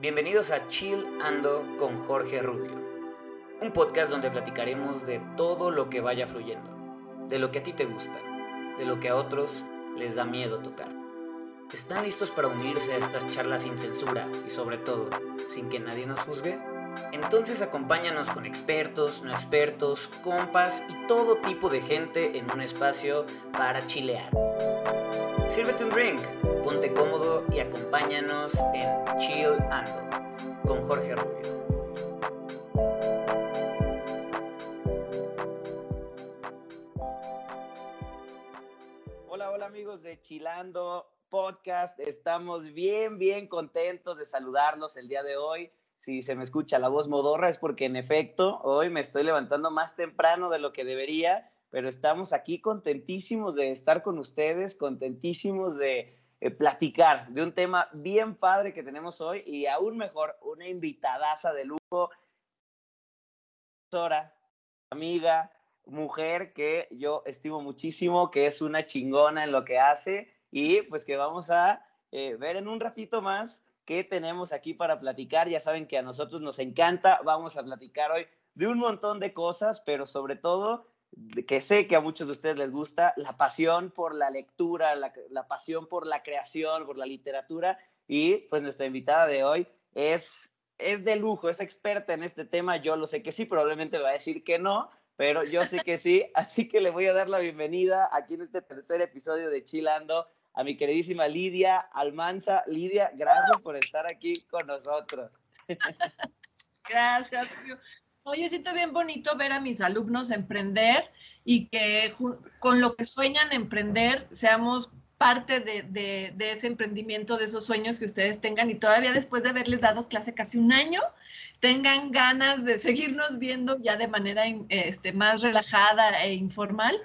Bienvenidos a Chill Ando con Jorge Rubio, un podcast donde platicaremos de todo lo que vaya fluyendo, de lo que a ti te gusta, de lo que a otros les da miedo tocar. ¿Están listos para unirse a estas charlas sin censura y sobre todo sin que nadie nos juzgue? Entonces acompáñanos con expertos, no expertos, compas y todo tipo de gente en un espacio para chilear. Sírvete un drink, ponte cómodo y acompáñanos en Chill Ando con Jorge Rubio. Hola, hola amigos de Chilando Podcast. Estamos bien, bien contentos de saludarlos el día de hoy. Si se me escucha la voz modorra es porque en efecto hoy me estoy levantando más temprano de lo que debería pero estamos aquí contentísimos de estar con ustedes, contentísimos de eh, platicar de un tema bien padre que tenemos hoy y aún mejor, una invitadaza de lujo, amiga, mujer que yo estimo muchísimo, que es una chingona en lo que hace y pues que vamos a eh, ver en un ratito más qué tenemos aquí para platicar. Ya saben que a nosotros nos encanta, vamos a platicar hoy de un montón de cosas, pero sobre todo que sé que a muchos de ustedes les gusta, la pasión por la lectura, la, pasión por la creación, por la literatura. Y pues nuestra invitada de hoy es, es de lujo, es experta en este tema. Yo lo sé que sí, probablemente va a decir que no, pero yo sé que sí. Así que le voy a dar la bienvenida aquí en este tercer episodio de Chilando a mi queridísima Lidia Almanza. Lidia, gracias por estar aquí con nosotros. Gracias. Oye, siento bien bonito ver a mis alumnos emprender y que con lo que sueñan emprender seamos parte de, ese emprendimiento, de esos sueños que ustedes tengan. Y todavía después de haberles dado clase casi un año, tengan ganas de seguirnos viendo ya de manera este, más relajada e informal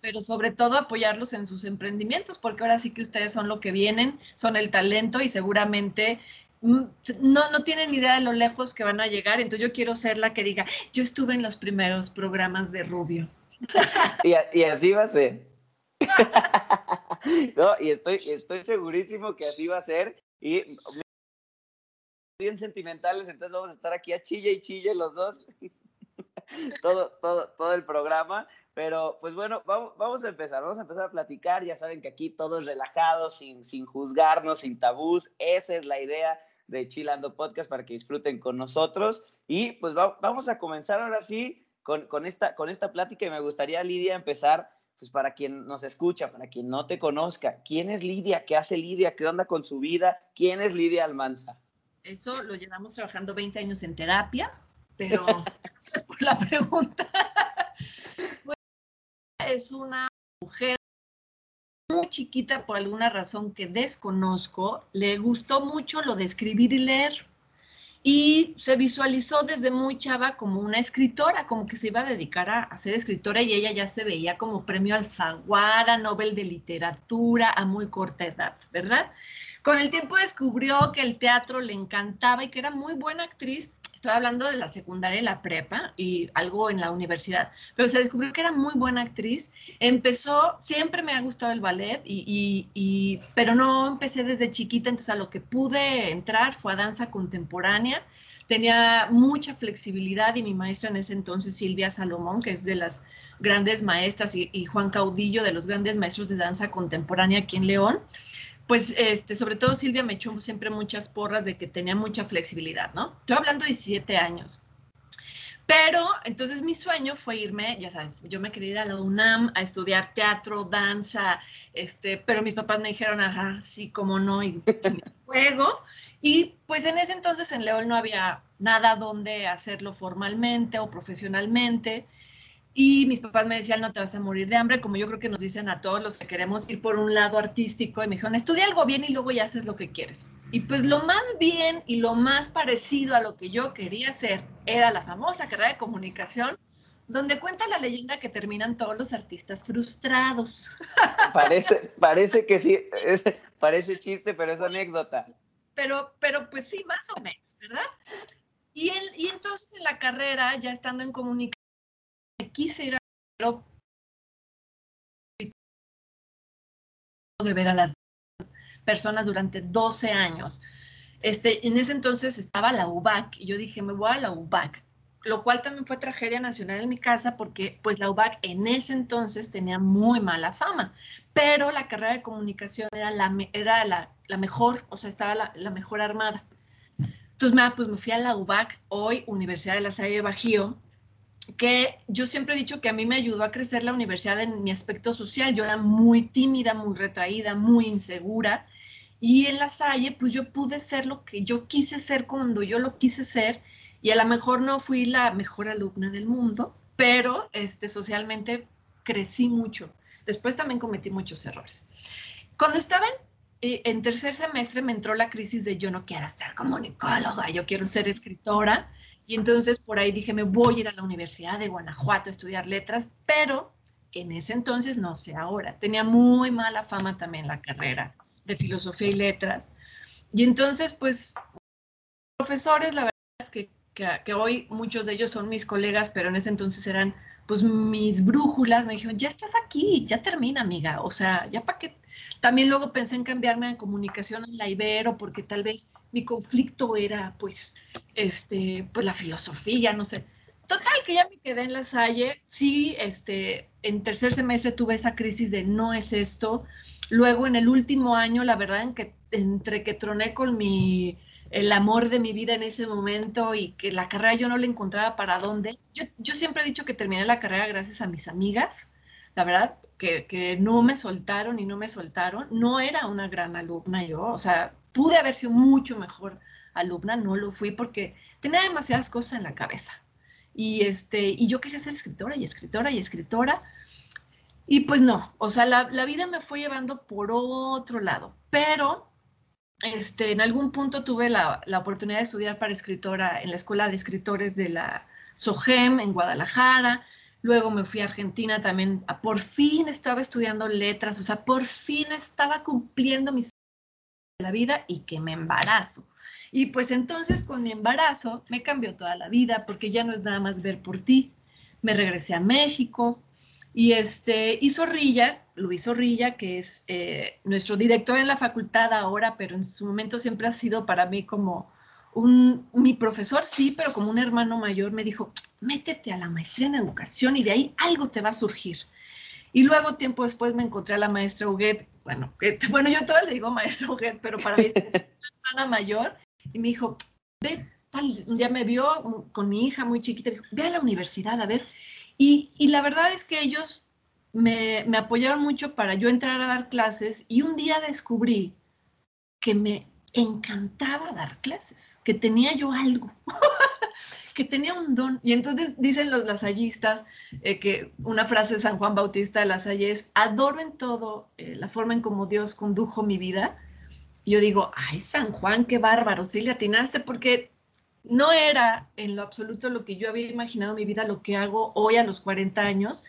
pero sobre todo apoyarlos en sus emprendimientos, porque ahora sí que ustedes son lo que vienen, son el talento y seguramente no, no tienen idea de lo lejos que van a llegar, entonces yo quiero ser la que diga, yo estuve en los primeros programas de Rubio. y, así va a ser. no, y estoy, estoy segurísimo que así va a ser. Y bien sentimentales, entonces vamos a estar aquí a chille y chille los dos. todo, todo, todo el programa. Pero pues bueno, vamos, vamos, a empezar, vamos a empezar a platicar. Ya saben que aquí todo es relajado, sin, sin juzgarnos, sin tabús. Esa es la idea de Chilando Podcast para que disfruten con nosotros. Y pues vamos a comenzar ahora sí con, con, esta, con esta plática y me gustaría, Lidia, empezar, pues para quien nos escucha, para quien no te conozca, ¿quién es Lidia? ¿Qué hace Lidia? ¿Qué onda con su vida? ¿Quién es Lidia Almanza? Eso lo llevamos trabajando 20 años en terapia, pero gracias por la pregunta. es una mujer muy chiquita por alguna razón que desconozco, le gustó mucho lo de escribir y leer y se visualizó desde muy chava como una escritora, como que se iba a dedicar a, ser escritora y ella ya se veía como premio Alfaguara, Nobel de Literatura a muy corta edad, ¿verdad? Con el tiempo descubrió que el teatro le encantaba y que era muy buena actriz estoy hablando de la secundaria y la prepa y algo en la universidad, pero se descubrió que era muy buena actriz. Empezó, siempre me ha gustado el ballet, y, pero no empecé desde chiquita, entonces a lo que pude entrar fue a danza contemporánea. Tenía mucha flexibilidad y mi maestra en ese entonces, Silvia Salomón, que es de las grandes maestras, y, y Juan Caudillo, de los grandes maestros de danza contemporánea aquí en León, pues este, sobre todo Silvia me echó siempre muchas porras de que tenía mucha flexibilidad, ¿no? Estoy hablando de 17 años. Pero entonces mi sueño fue irme, ya sabes, yo me quería ir a la UNAM a estudiar teatro, danza, este, pero mis papás me dijeron, ajá, sí, como no, y, juego. Y pues en ese entonces en León no había nada donde hacerlo formalmente o profesionalmente. Y mis papás me decían, no te vas a morir de hambre, como yo creo que nos dicen a todos los que queremos ir por un lado artístico. Y me dijeron, estudia algo bien y luego ya haces lo que quieres. Y pues lo más bien y lo más parecido a lo que yo quería hacer era la famosa carrera de comunicación, donde cuenta la leyenda que terminan todos los artistas frustrados. Parece, parece que sí, parece chiste, pero es anécdota. Pero, pero pues sí, más o menos, ¿verdad? Y, el, y entonces en la carrera, ya estando en comunicación, quise ir a de ver a las personas durante 12 años. este, en ese entonces estaba la UBAC y yo dije, me voy a la UBAC, lo cual también fue tragedia nacional en mi casa porque pues la UBAC en ese entonces tenía muy mala fama, pero la carrera de comunicación era la, era la, mejor, o sea, estaba la, mejor armada. Entonces, me, pues me fui a la UBAC, hoy Universidad de la Salle Bajío, que yo siempre he dicho que a mí me ayudó a crecer la universidad en mi aspecto social. Yo era muy tímida, muy retraída, muy insegura. Y en la Salle, pues yo pude ser lo que yo quise ser cuando yo lo quise ser. Y a lo mejor no fui la mejor alumna del mundo, pero este, socialmente crecí mucho. Después también cometí muchos errores. Cuando estaba en, eh, en tercer semestre me entró la crisis de yo no quiero ser comunicóloga, yo quiero ser escritora. Y entonces por ahí dije, me voy a ir a la Universidad de Guanajuato a estudiar letras, pero en ese entonces, no sé ahora, tenía muy mala fama también la carrera de filosofía y letras. Y entonces, pues, profesores, la verdad es que, que, hoy muchos de ellos son mis colegas, pero en ese entonces eran pues mis brújulas, me dijeron, ya estás aquí, ya termina, amiga, o sea, ya para qué. También luego pensé en cambiarme a comunicación en la Ibero, porque tal vez mi conflicto era, pues, este, pues la filosofía, no sé. Total, que ya me quedé en la Salle. Sí, este, en tercer semestre tuve esa crisis de no es esto. Luego, en el último año, la verdad, que, entre que troné con mi, el amor de mi vida en ese momento y que la carrera yo no le encontraba para dónde. Yo, yo siempre he dicho que terminé la carrera gracias a mis amigas, la verdad, que, que no me soltaron y no me soltaron. No era una gran alumna yo, o sea, pude haber sido mucho mejor alumna, no lo fui porque tenía demasiadas cosas en la cabeza. Y, este, y yo quería ser escritora y escritora y escritora. Y pues no, o sea, la, la vida me fue llevando por otro lado. Pero este, en algún punto tuve la, la, oportunidad de estudiar para escritora en la Escuela de Escritores de la SOGEM en Guadalajara. Luego me fui a Argentina también. Por fin estaba estudiando letras, o sea, por fin estaba cumpliendo mis de la vida y que me embarazo. Y pues entonces con mi embarazo me cambió toda la vida porque ya no es nada más ver por ti. Me regresé a México y este, y Zorrilla, Luis Zorrilla, que es eh, nuestro director en la facultad ahora, pero en su momento siempre ha sido para mí como un, mi profesor, sí, pero como un hermano mayor, me dijo, métete a la maestría en educación y de ahí algo te va a surgir. Y luego, tiempo después, me encontré a la maestra Huguet, bueno, bueno, yo todo le digo maestra Huguet, pero para mí es una hermana mayor, y me dijo, ve, tal, un día me vio con mi hija muy chiquita, me dijo, ve a la universidad, a ver. Y, y la verdad es que ellos me, me apoyaron mucho para yo entrar a dar clases y un día descubrí que me encantaba dar clases, que tenía yo algo, que tenía un don. Y entonces dicen los lasallistas eh, que una frase de San Juan Bautista de Lasalle es, adoro en todo eh, la forma en cómo Dios condujo mi vida yo digo, ay, San Juan, qué bárbaro, sí le atinaste, porque no era en lo absoluto lo que yo había imaginado mi vida, lo que hago hoy a los 40 años.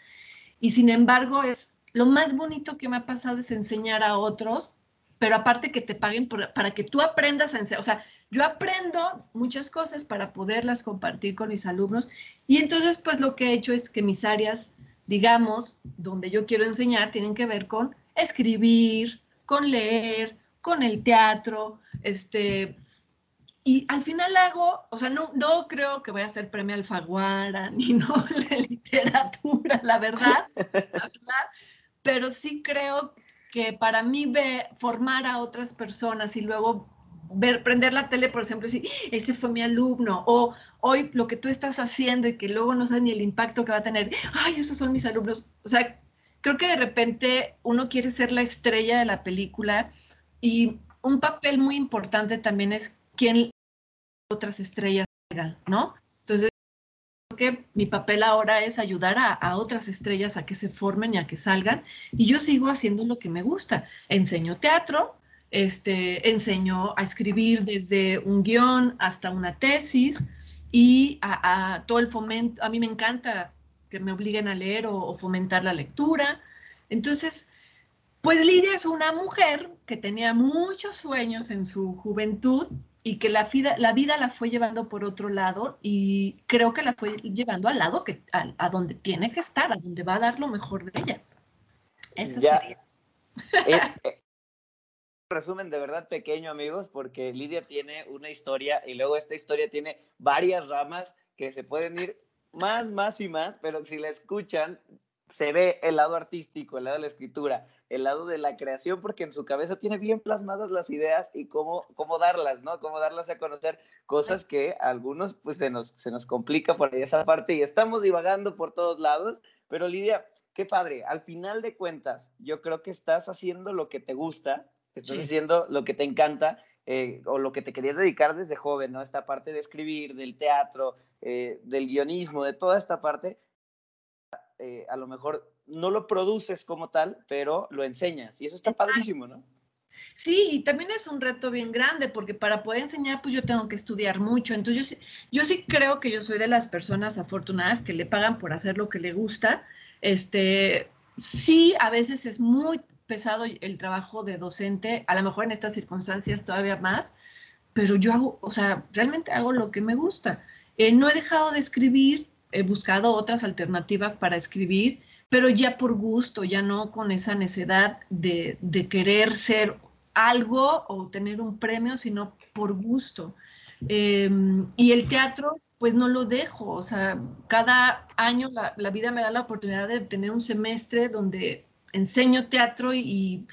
Y sin embargo, es lo más bonito que me ha pasado es enseñar a otros, pero aparte que te paguen para que tú aprendas a enseñar. O sea, yo aprendo muchas cosas para poderlas compartir con mis alumnos. Y entonces, pues lo que he hecho es que mis áreas, digamos, donde yo quiero enseñar, tienen que ver con escribir, con leer, con el teatro, este, y al final hago, o sea, no, no creo que vaya a ser premio Alfaguara ni no la literatura, la verdad, la verdad, pero sí creo que para mí ve, formar a otras personas y luego ver, prender la tele, por ejemplo, y decir, este fue mi alumno, o hoy lo que tú estás haciendo y que luego no sabes ni el impacto que va a tener, ay, esos son mis alumnos. O sea, creo que de repente uno quiere ser la estrella de la película y un papel muy importante también es quién otras estrellas ¿no? Que mi papel ahora es ayudar a, otras estrellas a que se formen y a que salgan. Y yo sigo haciendo lo que me gusta. Enseño teatro, este, enseño a escribir desde un guion hasta una tesis y a, todo el fomento. A mí me encanta que me obliguen a leer o fomentar la lectura. Entonces, pues Lidia es una mujer que tenía muchos sueños en su juventud y que la vida, la vida la fue llevando por otro lado y creo que la fue llevando al lado que a, donde tiene que estar, a donde va a dar lo mejor de ella. Eso sería. Eh, eh, resumen de verdad pequeño, amigos, porque Lidia tiene una historia y luego esta historia tiene varias ramas que se pueden ir más, más y más, pero si la escuchan, se ve el lado artístico, el lado de la escritura, el lado de la creación, porque en su cabeza tiene bien plasmadas las ideas y cómo, cómo darlas, ¿no? Cómo darlas a conocer, cosas que a algunos pues se nos, se nos complica por ahí esa parte y estamos divagando por todos lados, pero Lidia, qué padre, al final de cuentas, yo creo que estás haciendo lo que te gusta, estás haciendo lo que te encanta eh, o lo que te querías dedicar desde joven, ¿no? Esta parte de escribir, del teatro, eh, del guionismo, de toda esta parte, eh, a lo mejor no lo produces como tal, pero lo enseñas y eso está padrísimo, ¿no? Sí, y también es un reto bien grande porque para poder enseñar, pues yo tengo que estudiar mucho. Entonces, yo, yo sí creo que yo soy de las personas afortunadas que le pagan por hacer lo que le gusta. Este, sí, a veces es muy pesado el trabajo de docente, a lo mejor en estas circunstancias todavía más, pero yo hago, o sea, realmente hago lo que me gusta. Eh, no he dejado de escribir, he buscado otras alternativas para escribir, pero ya por gusto, ya no con esa necesidad de, querer ser algo o tener un premio, sino por gusto. Em, y el teatro, pues no lo dejo, o sea, cada año la, la, vida me da la oportunidad de tener un semestre donde enseño teatro y,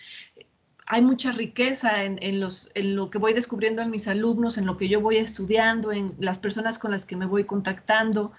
hay mucha riqueza en, los, en lo que voy descubriendo en mis alumnos, en lo que yo voy estudiando, en las personas con las que me voy contactando.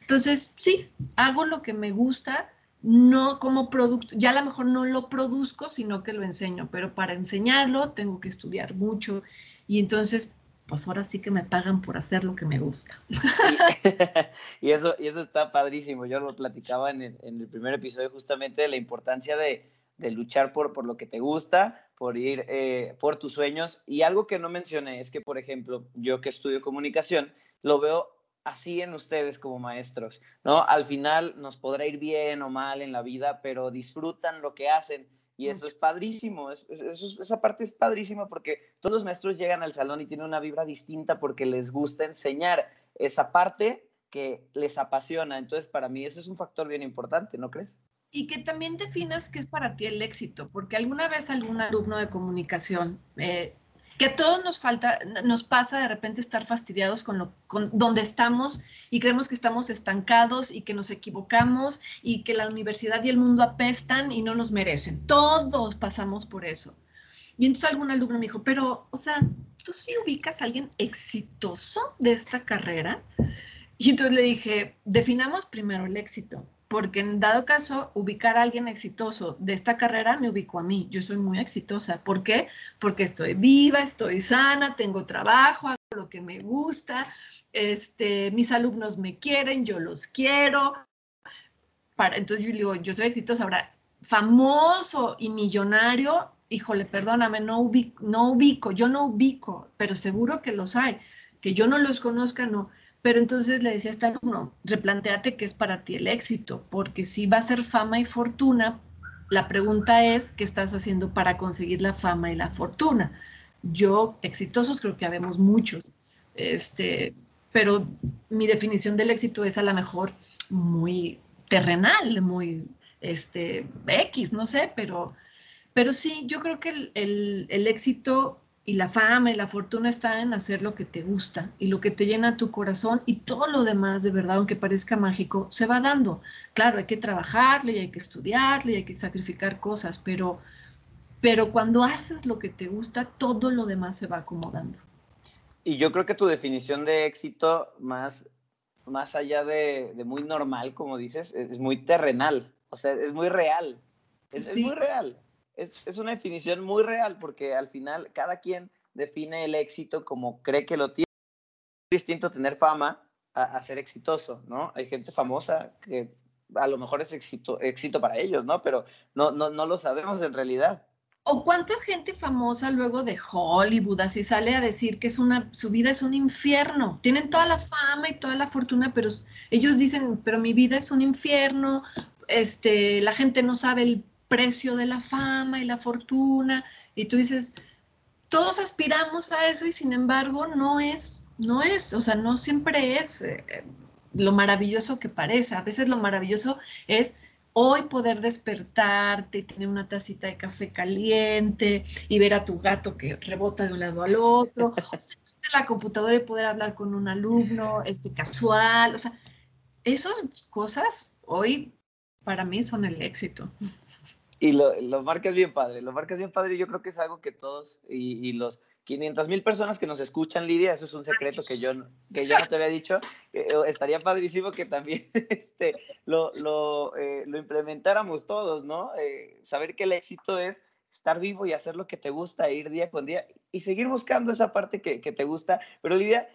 Entonces, sí, hago lo que me gusta, no como producto, ya a lo mejor no lo produzco, sino que lo enseño, pero para enseñarlo tengo que estudiar mucho y entonces, pues ahora sí que me pagan por hacer lo que me gusta. y, eso, y eso está padrísimo, yo lo platicaba en el, en el primer episodio justamente de la importancia de, de luchar por, por lo que te gusta, por ir eh, por tus sueños. Y algo que no mencioné es que, por ejemplo, yo que estudio comunicación, lo veo así en ustedes como maestros, ¿no? Al final nos podrá ir bien o mal en la vida, pero disfrutan lo que hacen y eso es padrísimo, esa parte es padrísima porque todos los maestros llegan al salón y tienen una vibra distinta porque les gusta enseñar esa parte que les apasiona. Entonces, para mí eso es un factor bien importante, ¿no crees? y que también definas qué es para ti el éxito, porque alguna vez algún alumno de comunicación, eh, que a todos nos falta, nos pasa de repente estar fastidiados con, lo, con donde estamos y creemos que estamos estancados y que nos equivocamos y que la universidad y el mundo apestan y no nos merecen. Todos pasamos por eso. Y entonces algún alumno me dijo, pero, o sea, ¿tú sí ubicas a alguien exitoso de esta carrera? Y entonces le dije, definamos primero el éxito porque en dado caso, ubicar a alguien exitoso de esta carrera me ubico a mí. Yo soy muy exitosa. ¿Por qué? Porque estoy viva, estoy sana, tengo trabajo, hago lo que me gusta, este, mis alumnos me quieren, yo los quiero. Para, entonces yo digo, yo soy exitosa. Ahora, famoso y millonario, híjole, perdóname, no ubico, no ubico, yo no ubico, pero seguro que los hay. Que yo no los conozca, no. Pero entonces le decía a este alumno, replanteate qué es para ti el éxito, porque si va a ser fama y fortuna, la pregunta es, ¿qué estás haciendo para conseguir la fama y la fortuna? Yo, exitosos, creo que habemos muchos, este, pero mi definición del éxito es a lo mejor muy terrenal, muy este, X, no sé, pero, pero sí, yo creo que el, el éxito y la fama y la fortuna están en hacer lo que te gusta y lo que te llena tu corazón y todo lo demás, de verdad, aunque parezca mágico, se va dando. Claro, hay que trabajarle y hay que estudiarle y hay que sacrificar cosas, pero, pero cuando haces lo que te gusta, todo lo demás se va acomodando. Y yo creo que tu definición de éxito, más, más allá de, muy normal, como dices, es, muy terrenal, o sea, es muy real, es muy real es, una definición muy real porque al final cada quien define el éxito como cree que lo tiene. Es distinto tener fama a, ser exitoso, ¿no? Hay gente famosa que a lo mejor es éxito, éxito para ellos, ¿no? Pero no, no, no lo sabemos en realidad. ¿O cuánta gente famosa luego de Hollywood así sale a decir que es una, su vida es un infierno? Tienen toda la fama y toda la fortuna, pero ellos dicen, pero mi vida es un infierno, este, la gente no sabe el precio de la fama y la fortuna, y tú dices, todos aspiramos a eso y sin embargo no es, no es, o sea, no siempre es eh, lo maravilloso que parece, a veces lo maravilloso es hoy poder despertarte y tener una tacita de café caliente y ver a tu gato que rebota de un lado al otro, o la computadora y poder hablar con un alumno este, casual, o sea, esas cosas hoy para mí son el éxito. Y lo, lo marcas bien padre, lo marcas bien padre y yo creo que es algo que todos y, y los 500 mil personas que nos escuchan, Lidia, eso es un secreto que yo, que yo no te había dicho. Eh, estaría padrísimo que también este, lo, lo, eh, lo implementáramos todos, ¿no? Eh, saber que el éxito es estar vivo y hacer lo que te gusta, ir día con día y seguir buscando esa parte que, que te gusta. Pero Lidia,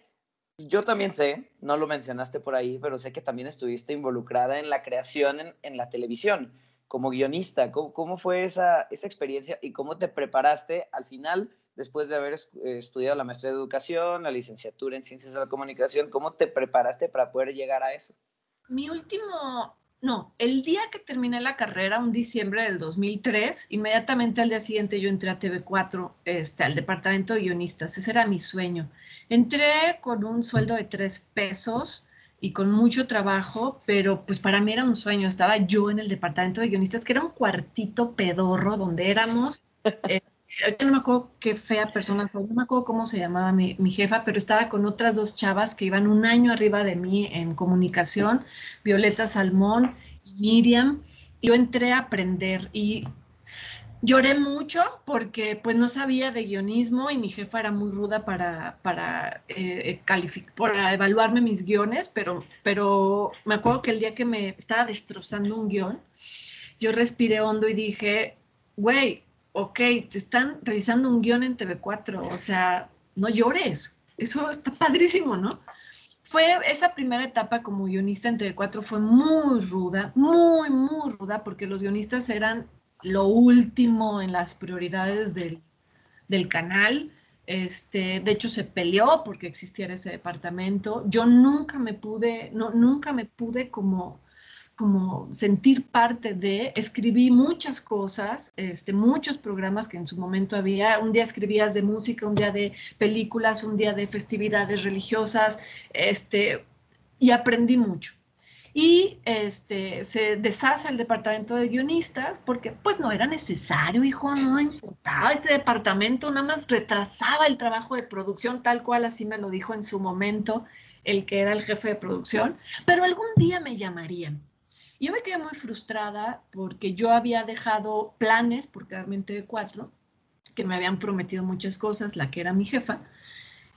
yo también sé, no lo mencionaste por ahí, pero sé que también estuviste involucrada en la creación en, en la televisión como guionista. ¿Cómo, fue esa, esa experiencia y cómo te preparaste al final? después de haber eh, estudiado la maestría de educación, la licenciatura en ciencias de la comunicación, ¿cómo te preparaste para poder llegar a eso? Mi último, no, el día que terminé la carrera, un diciembre del 2003, inmediatamente al día siguiente yo entré a TV4, este, al departamento de guionistas, ese era mi sueño. Entré con un sueldo de tres pesos y con mucho trabajo, pero pues para mí era un sueño. Estaba yo en el departamento de guionistas, que era un cuartito pedorro donde éramos ahorita no me acuerdo qué fea persona soy, no me acuerdo cómo se llamaba mi, jefa, pero estaba con otras dos chavas que iban un año arriba de mí en comunicación, Violeta Salmón y Miriam. Yo entré a aprender y lloré mucho porque pues no sabía de guionismo y mi jefa era muy ruda para, para, eh, para evaluarme mis guiones, pero, pero me acuerdo que el día que me estaba destrozando un guion, yo respiré hondo y dije, güey, ok, te están revisando un guion en TV4, o sea, no llores, eso está padrísimo, ¿no? Fue esa primera etapa como guionista en TV4 fue muy ruda, muy, muy ruda, porque los guionistas eran lo último en las prioridades del, del canal. Este, de hecho, se peleó porque existiera ese departamento. Yo nunca me pude, no, nunca me pude como como sentir parte de, escribí muchas cosas, este, muchos programas que en su momento había, un día escribías de música, un día de películas, un día de festividades religiosas, este, y aprendí mucho. Y este, se deshace el departamento de guionistas porque pues no era necesario, hijo, no importaba, ese departamento nada más retrasaba el trabajo de producción tal cual así me lo dijo en su momento el que era el jefe de producción, pero algún día me llamarían yo me quedé muy frustrada porque yo había dejado planes por quedarme en TV4, que me habían prometido muchas cosas, la que era mi jefa.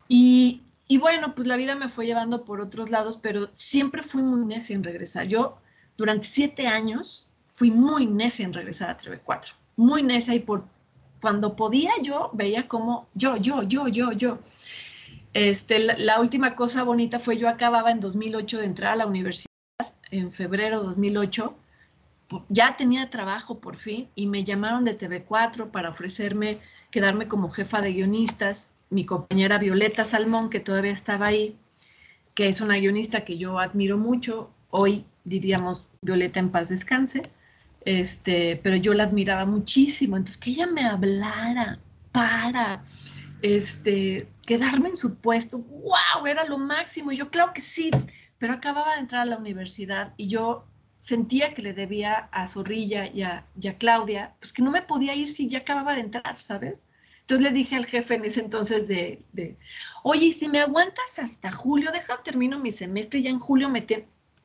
Y, y bueno, pues la vida me fue llevando por otros lados, pero siempre fui muy necia en regresar. Yo durante siete años fui muy necia en regresar a TV4, muy necia y por cuando podía yo veía como yo, yo, yo, yo, yo. Este, la, última cosa bonita fue yo acababa en 2008 de entrar a la universidad en febrero de 2008, ya tenía trabajo por fin y me llamaron de TV4 para ofrecerme quedarme como jefa de guionistas. Mi compañera Violeta Salmón, que todavía estaba ahí, que es una guionista que yo admiro mucho, hoy diríamos Violeta en paz descanse, este, pero yo la admiraba muchísimo. Entonces, que ella me hablara para este, quedarme en su puesto, wow, era lo máximo. Y yo, claro que sí, pero acababa de entrar a la universidad y yo sentía que le debía a Zorrilla y a, Claudia, pues que no me podía ir si ya acababa de entrar, ¿sabes? Entonces le dije al jefe en ese entonces de, oye, si me aguantas hasta julio, deja, termino mi semestre y ya en julio me...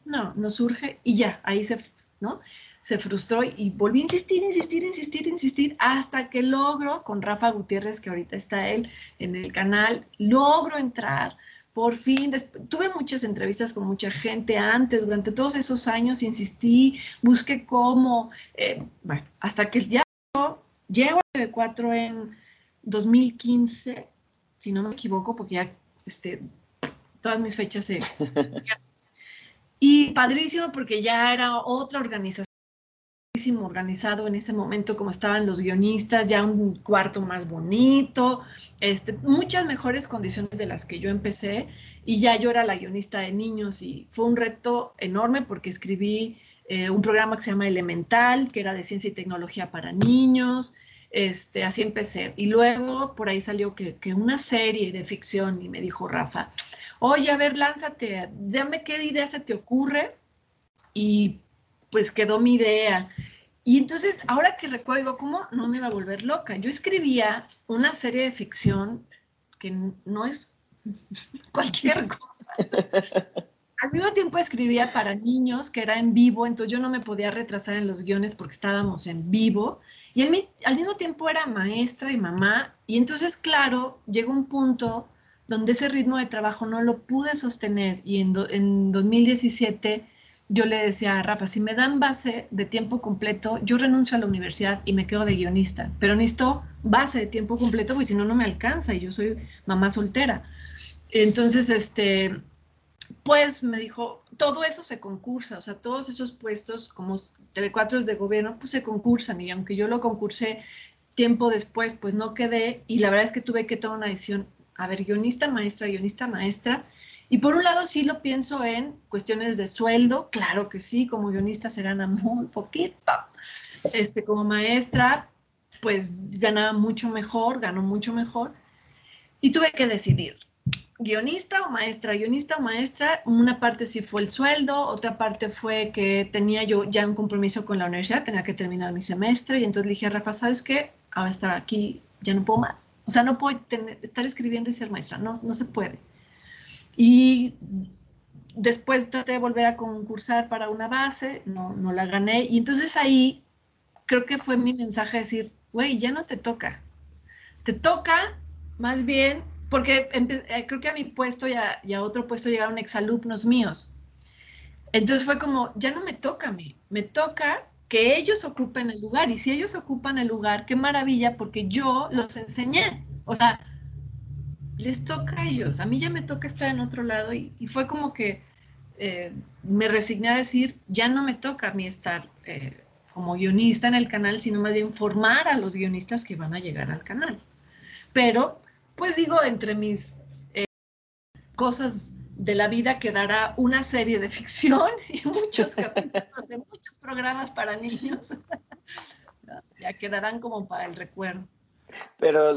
No, no surge y ya, ahí se, ¿no? Se frustró y volví a insistir, insistir, insistir, insistir, hasta que logro, con Rafa Gutiérrez, que ahorita está él en el canal, logro entrar, por fin, tuve muchas entrevistas con mucha gente antes, durante todos esos años insistí, busqué cómo, eh, bueno, hasta que ya llego a 4 en 2015, si no me equivoco, porque ya este, todas mis fechas se... y padrísimo porque ya era otra organización organizado en ese momento, como estaban los guionistas, ya un cuarto más bonito, este, muchas mejores condiciones de las que yo empecé. Y ya yo era la guionista de niños y fue un reto enorme porque escribí eh, un programa que se llama Elemental, que era de ciencia y tecnología para niños, este, así empecé. Y luego por ahí salió que, que, una serie de ficción y me dijo Rafa, oye, a ver, lánzate, dame qué idea se te ocurre y pues quedó mi idea. Y entonces, ahora que recuerdo, ¿cómo no me iba a volver loca? Yo escribía una serie de ficción que no es cualquier cosa. Al mismo tiempo escribía para niños, que era en vivo, entonces yo no me podía retrasar en los guiones porque estábamos en vivo. Y al, mismo tiempo era maestra y mamá. Y entonces, claro, llegó un punto donde ese ritmo de trabajo no lo pude sostener. Y en, en 2017 yo le decía a Rafa, si me dan base de tiempo completo, yo renuncio a la universidad y me quedo de guionista, pero necesito base de tiempo completo porque si no, no me alcanza y yo soy mamá soltera. Entonces, este, pues me dijo, todo eso se concursa, o sea, todos esos puestos como TV4 de gobierno, pues se concursan y aunque yo lo concursé tiempo después, pues no quedé y la verdad es que tuve que tomar una decisión, a ver, guionista, maestra, guionista, maestra, y por un lado sí lo pienso en cuestiones de sueldo, claro que sí, como guionista se gana muy poquito. Este, como maestra, pues ganaba mucho mejor, ganó mucho mejor. Y tuve que decidir, guionista o maestra, guionista o maestra, una parte sí fue el sueldo, otra parte fue que tenía yo ya un compromiso con la universidad, tenía que terminar mi semestre y entonces le dije Rafa, ¿sabes qué? Ahora estar aquí, ya no puedo más. O sea, no puedo estar escribiendo y ser maestra, no, no se puede. Y después traté de volver a concursar para una base, no, no la gané. Y entonces ahí creo que fue mi mensaje decir, güey, ya no te toca. Te toca más bien, porque eh, creo que a mi puesto y a, y a otro puesto llegaron exalumnos míos. Entonces fue como, ya no me toca a mí, me toca que ellos ocupen el lugar. Y si ellos ocupan el lugar, qué maravilla, porque yo los enseñé. O sea, les toca a ellos, a mí ya me toca estar en otro lado y, fue como que eh, me resigné a decir, ya no me toca a mí estar eh, como guionista en el canal, sino más bien formar a los guionistas que van a llegar al canal. Pero, pues digo, entre mis eh, cosas de la vida quedará una serie de ficción y muchos capítulos de muchos programas para niños. ya quedarán como para el recuerdo. Pero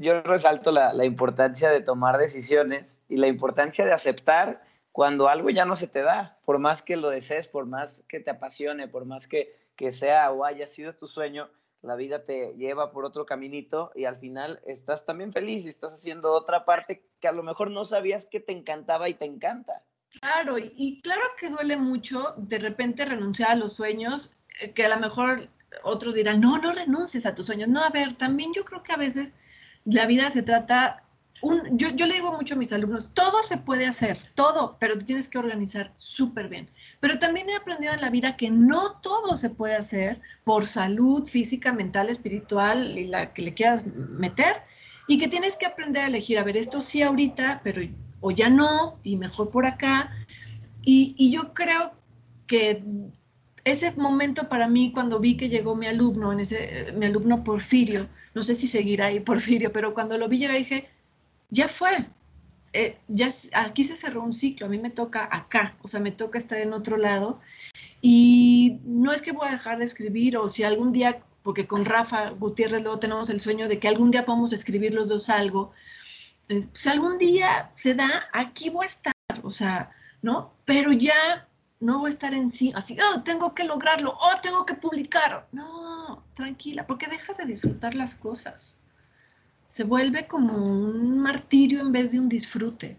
yo resalto la, importancia de tomar decisiones y la importancia de aceptar cuando algo ya no se te da, por más que lo desees, por más que te apasione, por más que, que sea o haya sido tu sueño, la vida te lleva por otro caminito y al final estás también feliz y estás haciendo otra parte que a lo mejor no sabías que te encantaba y te encanta. Claro, y claro que duele mucho de repente renunciar a los sueños, eh, que a lo mejor otros dirán, no, no renuncies a tus sueños. No, a ver, también yo creo que a veces la vida se trata, un, yo, yo le digo mucho a mis alumnos, todo se puede hacer, todo, pero te tienes que organizar súper bien. Pero también he aprendido en la vida que no todo se puede hacer por salud física, mental, espiritual y la que le quieras meter, y que tienes que aprender a elegir, a ver, esto sí ahorita, pero o ya no, y mejor por acá. Y, y yo creo que ese momento para mí cuando vi que llegó mi alumno, en ese, mi alumno Porfirio, no sé si seguirá ahí Porfirio, pero cuando lo vi llegar dije, ya fue, eh, ya aquí se cerró un ciclo, a mí me toca acá, o sea, me toca estar en otro lado y no es que voy a dejar de escribir o si algún día, porque con Rafa Gutiérrez luego tenemos el sueño de que algún día podamos escribir los dos algo, eh, pues algún día se da, aquí voy a estar, o sea, ¿no? Pero ya no voy a estar en sí, así, oh, tengo que lograrlo, oh, tengo que publicar. No, tranquila, porque dejas de disfrutar las cosas. Se vuelve como un martirio en vez de un disfrute.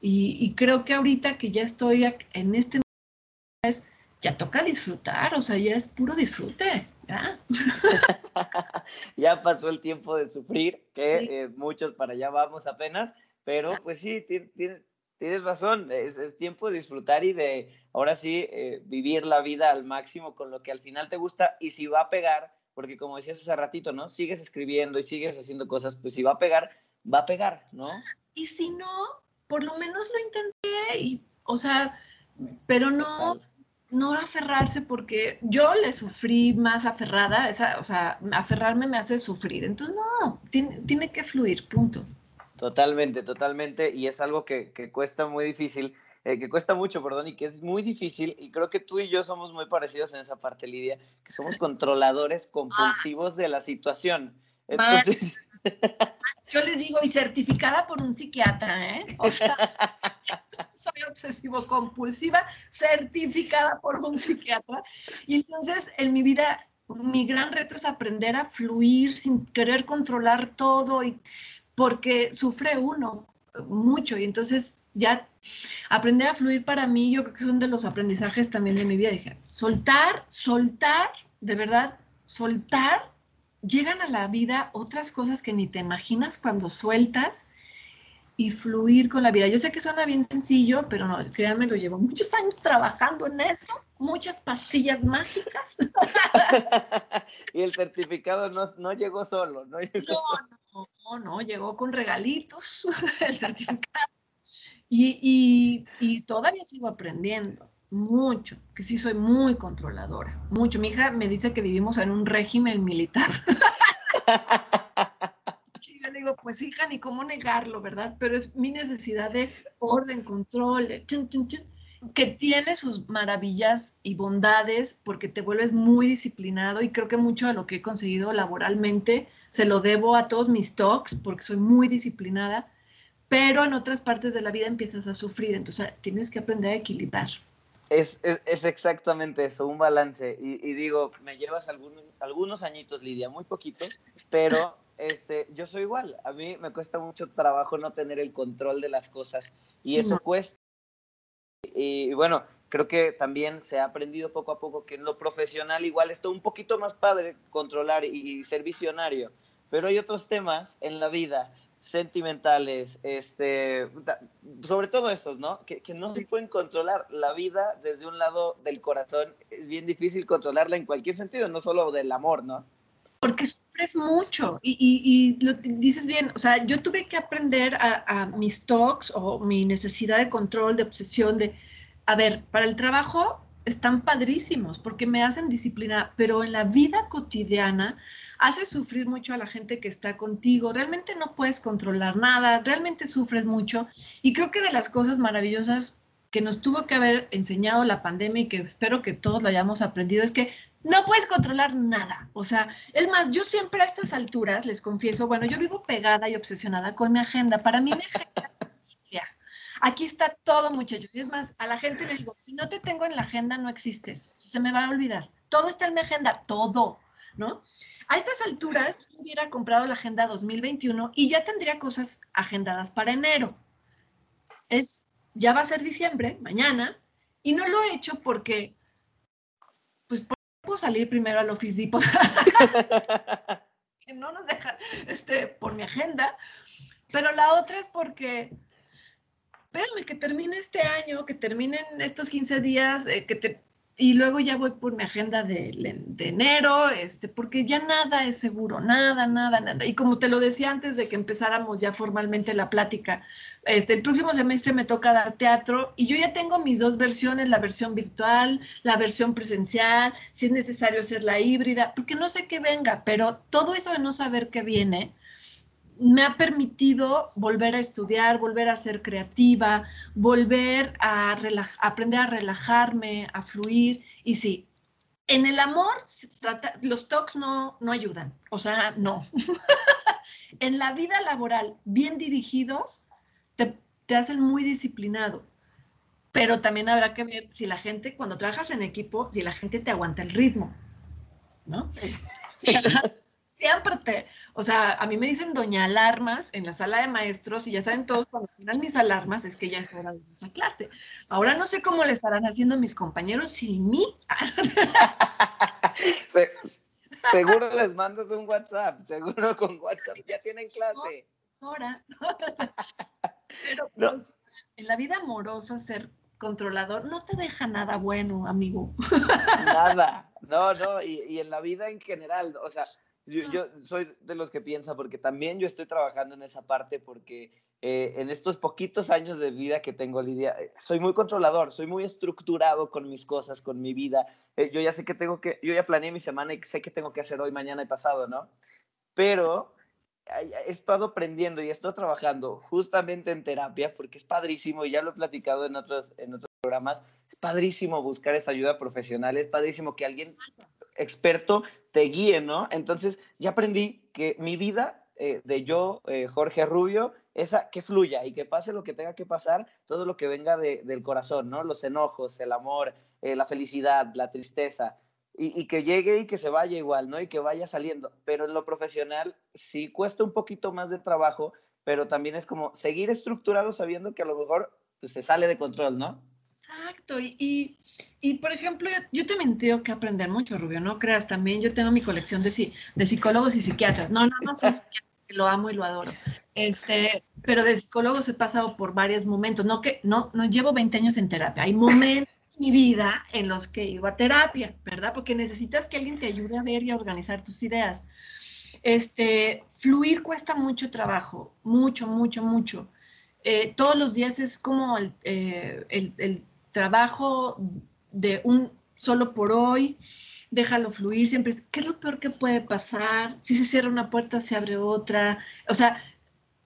Y, creo que ahorita que ya estoy en este momento, ya toca disfrutar, o sea, ya es puro disfrute. Ya, ya pasó el tiempo de sufrir, que eh, muchos para allá vamos apenas, pero pues sí, tienes tienes razón, es, tiempo de disfrutar y de ahora sí eh, vivir la vida al máximo con lo que al final te gusta y si va a pegar, porque como decías hace ratito, ¿no? Sigues escribiendo y sigues haciendo cosas, pues si va a pegar, va a pegar, ¿no? Y si no, por lo menos lo intenté y, o sea, pero no, no aferrarse porque yo le sufrí más aferrada, esa, o sea, aferrarme me hace sufrir, entonces no, tiene, tiene que fluir, punto. Totalmente, totalmente. Y es algo que, que cuesta muy difícil, eh, que cuesta mucho, perdón, y que es muy difícil. Y creo que tú y yo somos muy parecidos en esa parte, Lidia, que somos controladores compulsivos de la situación. Entonces... Yo les digo, y certificada por un psiquiatra, ¿eh? O sea, soy obsesivo compulsiva, certificada por un psiquiatra. Y entonces en mi vida, mi gran reto es aprender a fluir sin querer controlar todo, y, porque sufre uno mucho. Y entonces ya aprender a fluir para mí, yo creo que son de los aprendizajes también de mi vida. Dije, soltar, soltar, de verdad, soltar, llegan a la vida otras cosas que ni te imaginas cuando sueltas y fluir con la vida. Yo sé que suena bien sencillo, pero no, créanme, lo llevo muchos años trabajando en eso, muchas pastillas mágicas. y el certificado no, llegó solo, ¿no? no, no, no, llegó con regalitos el certificado. Y, y, todavía sigo aprendiendo mucho, que sí soy muy controladora, mucho. Mi hija me dice que vivimos en un régimen militar. yo le digo, pues hija, ni cómo negarlo, ¿verdad? Pero es mi necesidad de orden, control, que tiene sus maravillas y bondades porque te vuelves muy disciplinado y creo que mucho de lo que he conseguido laboralmente se lo debo a todos mis talks porque soy muy disciplinada pero en otras partes de la vida empiezas a sufrir, entonces tienes que aprender a equilibrar. Es, es, exactamente eso, un balance. Y, digo, me llevas algunos, algunos añitos, Lidia, muy poquitos, pero este, yo soy igual. A mí me cuesta mucho trabajo no tener el control de las cosas y eso cuesta. Y, bueno, creo que también se ha aprendido poco a poco que en lo profesional igual está un poquito más padre controlar y ser visionario, pero hay otros temas en la vida sentimentales, este, sobre todo esos, ¿no? Que, no se pueden controlar. La vida desde un lado del corazón es bien difícil controlarla en cualquier sentido, no solo del amor, ¿no? Porque sufres mucho y, y, lo dices bien, o sea, yo tuve que aprender a, a mis talks o mi necesidad de control, de obsesión, de, a ver, para el trabajo están padrísimos porque me hacen disciplina, pero en la vida cotidiana hace sufrir mucho a la gente que está contigo, realmente no puedes controlar nada, realmente sufres mucho y creo que de las cosas maravillosas que nos tuvo que haber enseñado la pandemia y que espero que todos lo hayamos aprendido es que no puedes controlar nada. O sea, es más, yo siempre a estas alturas, les confieso, bueno, yo vivo pegada y obsesionada con mi agenda. Para mí mi agenda Aquí está todo, muchachos. Y es más, a la gente le digo, si no te tengo en la agenda, no existes. Se me va a olvidar. Todo está en mi agenda, todo, ¿no? A estas alturas, yo hubiera comprado la agenda 2021 y ya tendría cosas agendadas para enero. Es, ya va a ser diciembre, mañana, y no lo he hecho porque, pues, puedo salir primero al Office Depot, que no nos dejan, este, por mi agenda, pero la otra es porque, espérame, que termine este año, que terminen estos 15 días, eh, que te y luego ya voy por mi agenda de, enero, este, porque ya nada es seguro, nada, nada, nada. Y como te lo decía antes de que empezáramos ya formalmente la plática, este, el próximo semestre me toca dar teatro y yo ya tengo mis dos versiones, la versión virtual, la versión presencial, si es necesario hacer la híbrida, porque no sé qué venga, pero todo eso de no saber qué viene, me ha permitido volver a estudiar, volver a ser creativa, volver a aprender a relajarme, a fluir. Y sí, en el amor los talks no, no ayudan, o sea, no. en la vida laboral, bien dirigidos, te, te hacen muy disciplinado. Pero también habrá que ver si la gente, cuando trabajas en equipo, si la gente te aguanta el ritmo, ¿no? siempre te, o sea, a mí me dicen doña alarmas en la sala de maestros y ya saben todos cuando suenan mis alarmas es que ya es hora de esa clase. Ahora no sé cómo le estarán haciendo mis compañeros sin mí. seguro les mandas un WhatsApp, seguro con WhatsApp ya tienen clase. Hora. Pero pues, en la vida amorosa ser controlador no te deja nada bueno, amigo. Nada, no, no, y, y en la vida en general, o sea, yo, soy de los que piensa, porque también yo estoy trabajando en esa parte, porque eh, en estos poquitos años de vida que tengo, Lidia, eh, soy muy controlador, soy muy estructurado con mis cosas, con mi vida. Eh, yo ya sé que tengo que, yo ya planeé mi semana y sé que tengo que hacer hoy, mañana y pasado, ¿no? Pero he estado aprendiendo y estoy trabajando justamente en terapia, porque es padrísimo, y ya lo he platicado en otros, en otros programas, es padrísimo buscar esa ayuda profesional, es padrísimo que alguien experto te guíe, ¿no? Entonces ya aprendí que mi vida eh, de yo, eh, Jorge Rubio, esa que fluya y que pase lo que tenga que pasar, todo lo que venga del corazón, ¿no? Los enojos, el amor, eh, la felicidad, la tristeza, y, y, que llegue y que se vaya igual, ¿no? Y que vaya saliendo. Pero en lo profesional sí cuesta un poquito más de trabajo, pero también es como seguir estructurado sabiendo que a lo mejor pues, se sale de control, ¿no? Exacto, y, y, por ejemplo, yo, también tengo que aprender mucho, Rubio, no creas, también yo tengo mi colección de, de psicólogos y psiquiatras, no, nada más soy lo amo y lo adoro, este, pero de psicólogos he pasado por varios momentos, no que, no, no llevo 20 años en terapia, hay momentos en mi vida en los que iba a terapia, ¿verdad? Porque necesitas que alguien te ayude a ver y a organizar tus ideas. Este, fluir cuesta mucho trabajo, mucho, mucho, mucho. Eh, todos los días es como el, eh, el, el trabajo de un solo por hoy, déjalo fluir, siempre ¿qué es lo peor que puede pasar? Si se cierra una puerta, se abre otra. O sea,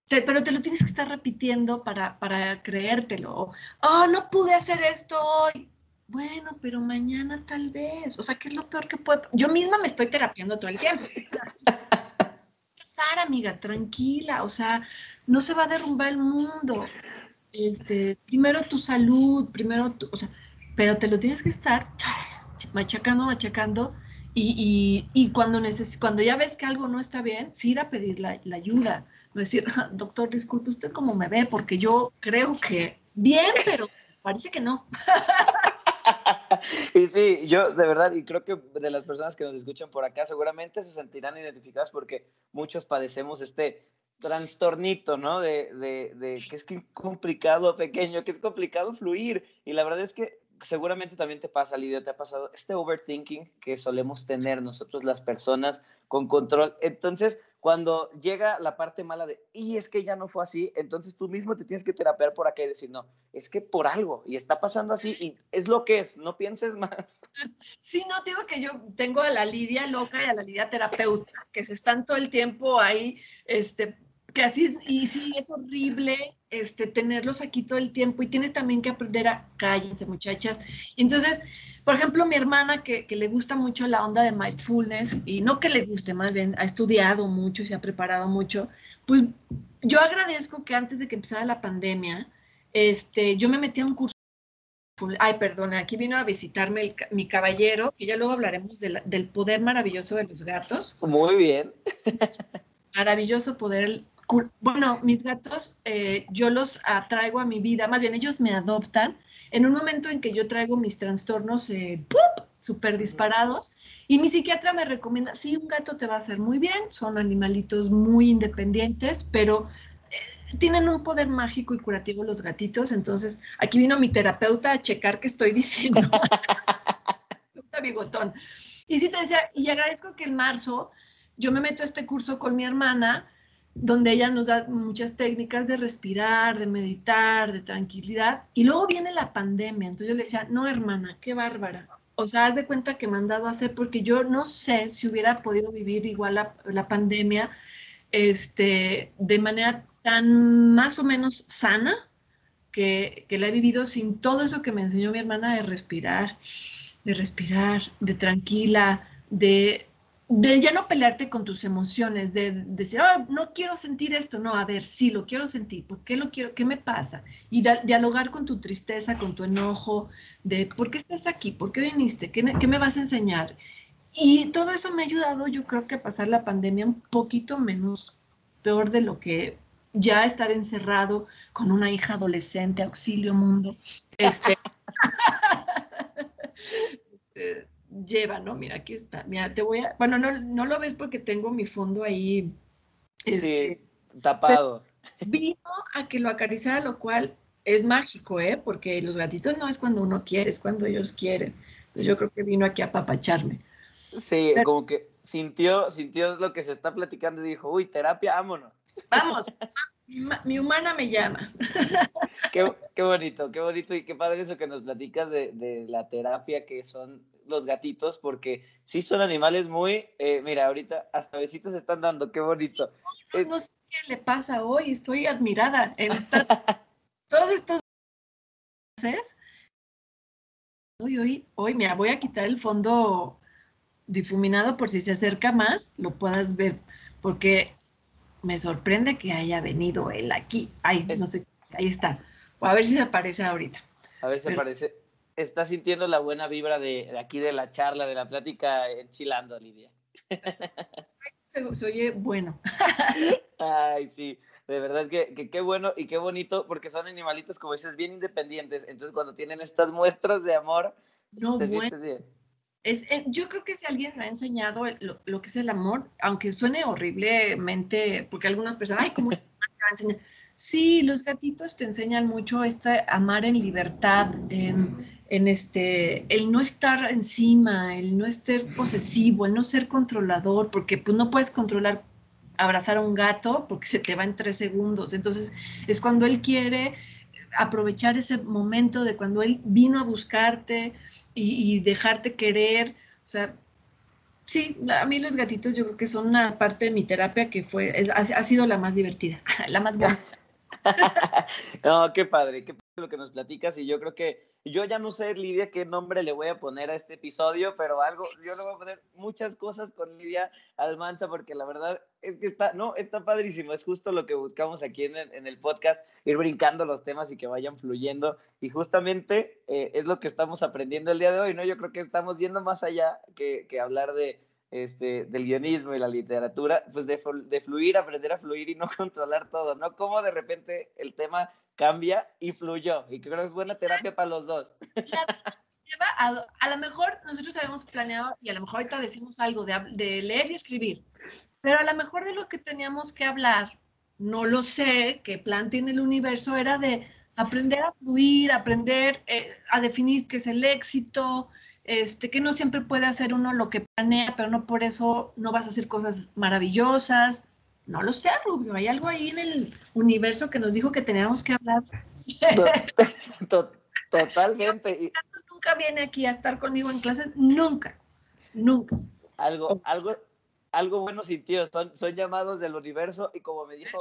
pero te lo tienes que estar repitiendo para, para creértelo. Oh, no pude hacer esto hoy. Bueno, pero mañana tal vez. O sea, ¿qué es lo peor que puede? Yo misma me estoy terapiando todo el tiempo. Pasar, amiga, tranquila. O sea, no se va a derrumbar el mundo este, primero tu salud, primero tu, o sea, pero te lo tienes que estar machacando, machacando, y, y, cuando, neces cuando ya ves que algo no está bien, sí ir a pedir la, la ayuda, no decir, doctor, disculpe, ¿usted cómo me ve? Porque yo creo que bien, pero parece que no. y sí, yo de verdad, y creo que de las personas que nos escuchan por acá seguramente se sentirán identificadas porque muchos padecemos este trastornito, ¿no? De, de, de, que es complicado, pequeño, que es complicado fluir. Y la verdad es que seguramente también te pasa, Lidio, te ha pasado este overthinking que solemos tener nosotros las personas con control. Entonces, cuando llega la parte mala de, y es que ya no fue así, entonces tú mismo te tienes que terapear por acá y decir, no, es que por algo, y está pasando así, y es lo que es, no pienses más. Sí, no, te digo que yo tengo a la Lidia loca y a la Lidia terapeuta, que se están todo el tiempo ahí, este, que así es, y sí, es horrible este, tenerlos aquí todo el tiempo y tienes también que aprender a cállense, muchachas. Entonces, por ejemplo, mi hermana que, que, le gusta mucho la onda de mindfulness, y no que le guste, más bien ha estudiado mucho y se ha preparado mucho, pues yo agradezco que antes de que empezara la pandemia, este, yo me metí a un curso. Ay, perdona, aquí vino a visitarme el, mi caballero, que ya luego hablaremos de la, del poder maravilloso de los gatos. Muy bien. Maravilloso poder bueno, mis gatos, eh, yo los atraigo a mi vida, más bien ellos me adoptan. En un momento en que yo traigo mis trastornos eh, súper disparados. Y mi psiquiatra me recomienda, sí, un gato te va a hacer muy bien, son animalitos muy independientes, pero eh, tienen un poder mágico y curativo los gatitos, entonces aquí vino mi terapeuta a checar qué estoy diciendo. bigotón. Y sí te decía, y agradezco que en marzo yo me meto a este curso con mi hermana, donde ella nos da muchas técnicas de respirar, de meditar, de tranquilidad. Y luego viene la pandemia. Entonces yo le decía, no, hermana, qué bárbara. O sea, haz de cuenta que me han dado a hacer, porque yo no sé si hubiera podido vivir igual la, pandemia este, de manera tan más o menos sana que, que la he vivido sin todo eso que me enseñó mi hermana de respirar, de respirar, de tranquila, de de ya no pelearte con tus emociones, de, decir, ah, no quiero sentir esto, no, a ver, sí lo quiero sentir, ¿por qué lo quiero? ¿Qué me pasa? Y dialogar con tu tristeza, con tu enojo, de por qué estás aquí, por qué viniste, ¿Qué, qué me vas a enseñar. Y todo eso me ha ayudado, yo creo que a pasar la pandemia un poquito menos peor de lo que ya estar encerrado con una hija adolescente, auxilio mundo. Este, eh, lleva, ¿no? Mira, aquí está. Mira, te voy a. Bueno, no, no lo ves porque tengo mi fondo ahí. sí, este, tapado. Vino a que lo acariciara, lo cual es mágico, ¿eh? Porque los gatitos no es cuando uno quiere, es cuando ellos quieren. yo creo que vino aquí a papacharme. Sí, como que sintió, sintió lo que se está platicando y dijo, uy, terapia, vámonos. Vamos, mi, humana me llama. Qué, qué, bonito, qué bonito y qué padre eso que nos platicas de, de la terapia que son los gatitos porque sí son animales muy, eh, mira, ahorita hasta besitos están dando, qué bonito. no sé qué le pasa hoy, estoy admirada. Todos estos hoy, hoy, hoy, mira, voy a quitar el fondo difuminado por si se acerca más, lo puedas ver, porque me sorprende que haya venido él aquí. Ay, no sé, ahí está. A ver si se aparece ahorita. A ver si aparece. Está sintiendo la buena vibra de, aquí de la charla, de la plática enchilando, Lidia. Se, se, oye bueno. Ay, sí, de verdad que, que, qué bueno y qué bonito, porque son animalitos, como dices, bien independientes. Entonces, cuando tienen estas muestras de amor, no, te sientes bien. Es, eh, yo creo que si alguien me ha enseñado lo, lo, que es el amor, aunque suene horriblemente, porque algunas personas, ay, ¿cómo enseñar? Sí, los gatitos te enseñan mucho este amar en libertad, en, en, este, el no estar encima, el no estar posesivo, el no ser controlador, porque pues no puedes controlar abrazar a un gato porque se te va en tres segundos. Entonces es cuando él quiere aprovechar ese momento de cuando él vino a buscarte y, dejarte querer. O sea, sí, a mí los gatitos yo creo que son una parte de mi terapia que fue, ha, ha sido la más divertida, la más buena. no, qué padre, qué padre lo que nos platicas y yo creo que yo ya no sé, Lidia, qué nombre le voy a poner a este episodio, pero algo, yo le voy a poner muchas cosas con Lidia Almanza porque la verdad es que está, no, está padrísimo, es justo lo que buscamos aquí en en el podcast, ir brincando los temas y que vayan fluyendo y justamente eh, es lo que estamos aprendiendo el día de hoy, ¿no? Yo creo que estamos yendo más allá que, que hablar de este, del guionismo y la literatura, pues de, de, fluir, aprender a fluir y no controlar todo, ¿no? Como de repente el tema cambia y fluyó, y creo que es buena terapia para los dos. A, a, lo mejor nosotros habíamos planeado, y a lo mejor ahorita decimos algo de, de leer y escribir, pero a lo mejor de lo que teníamos que hablar, no lo sé, qué plan tiene el universo, era de aprender a fluir, aprender eh, a definir qué es el éxito, este, que no siempre puede hacer uno lo que planea, pero no por eso no vas a hacer cosas maravillosas. No lo sé, Rubio, hay algo ahí en el universo que nos dijo que teníamos que hablar. Totalmente. nunca viene aquí a estar conmigo en clases, nunca, nunca. Algo, algo, algo bueno sintió, son, son llamados del universo y como me dijo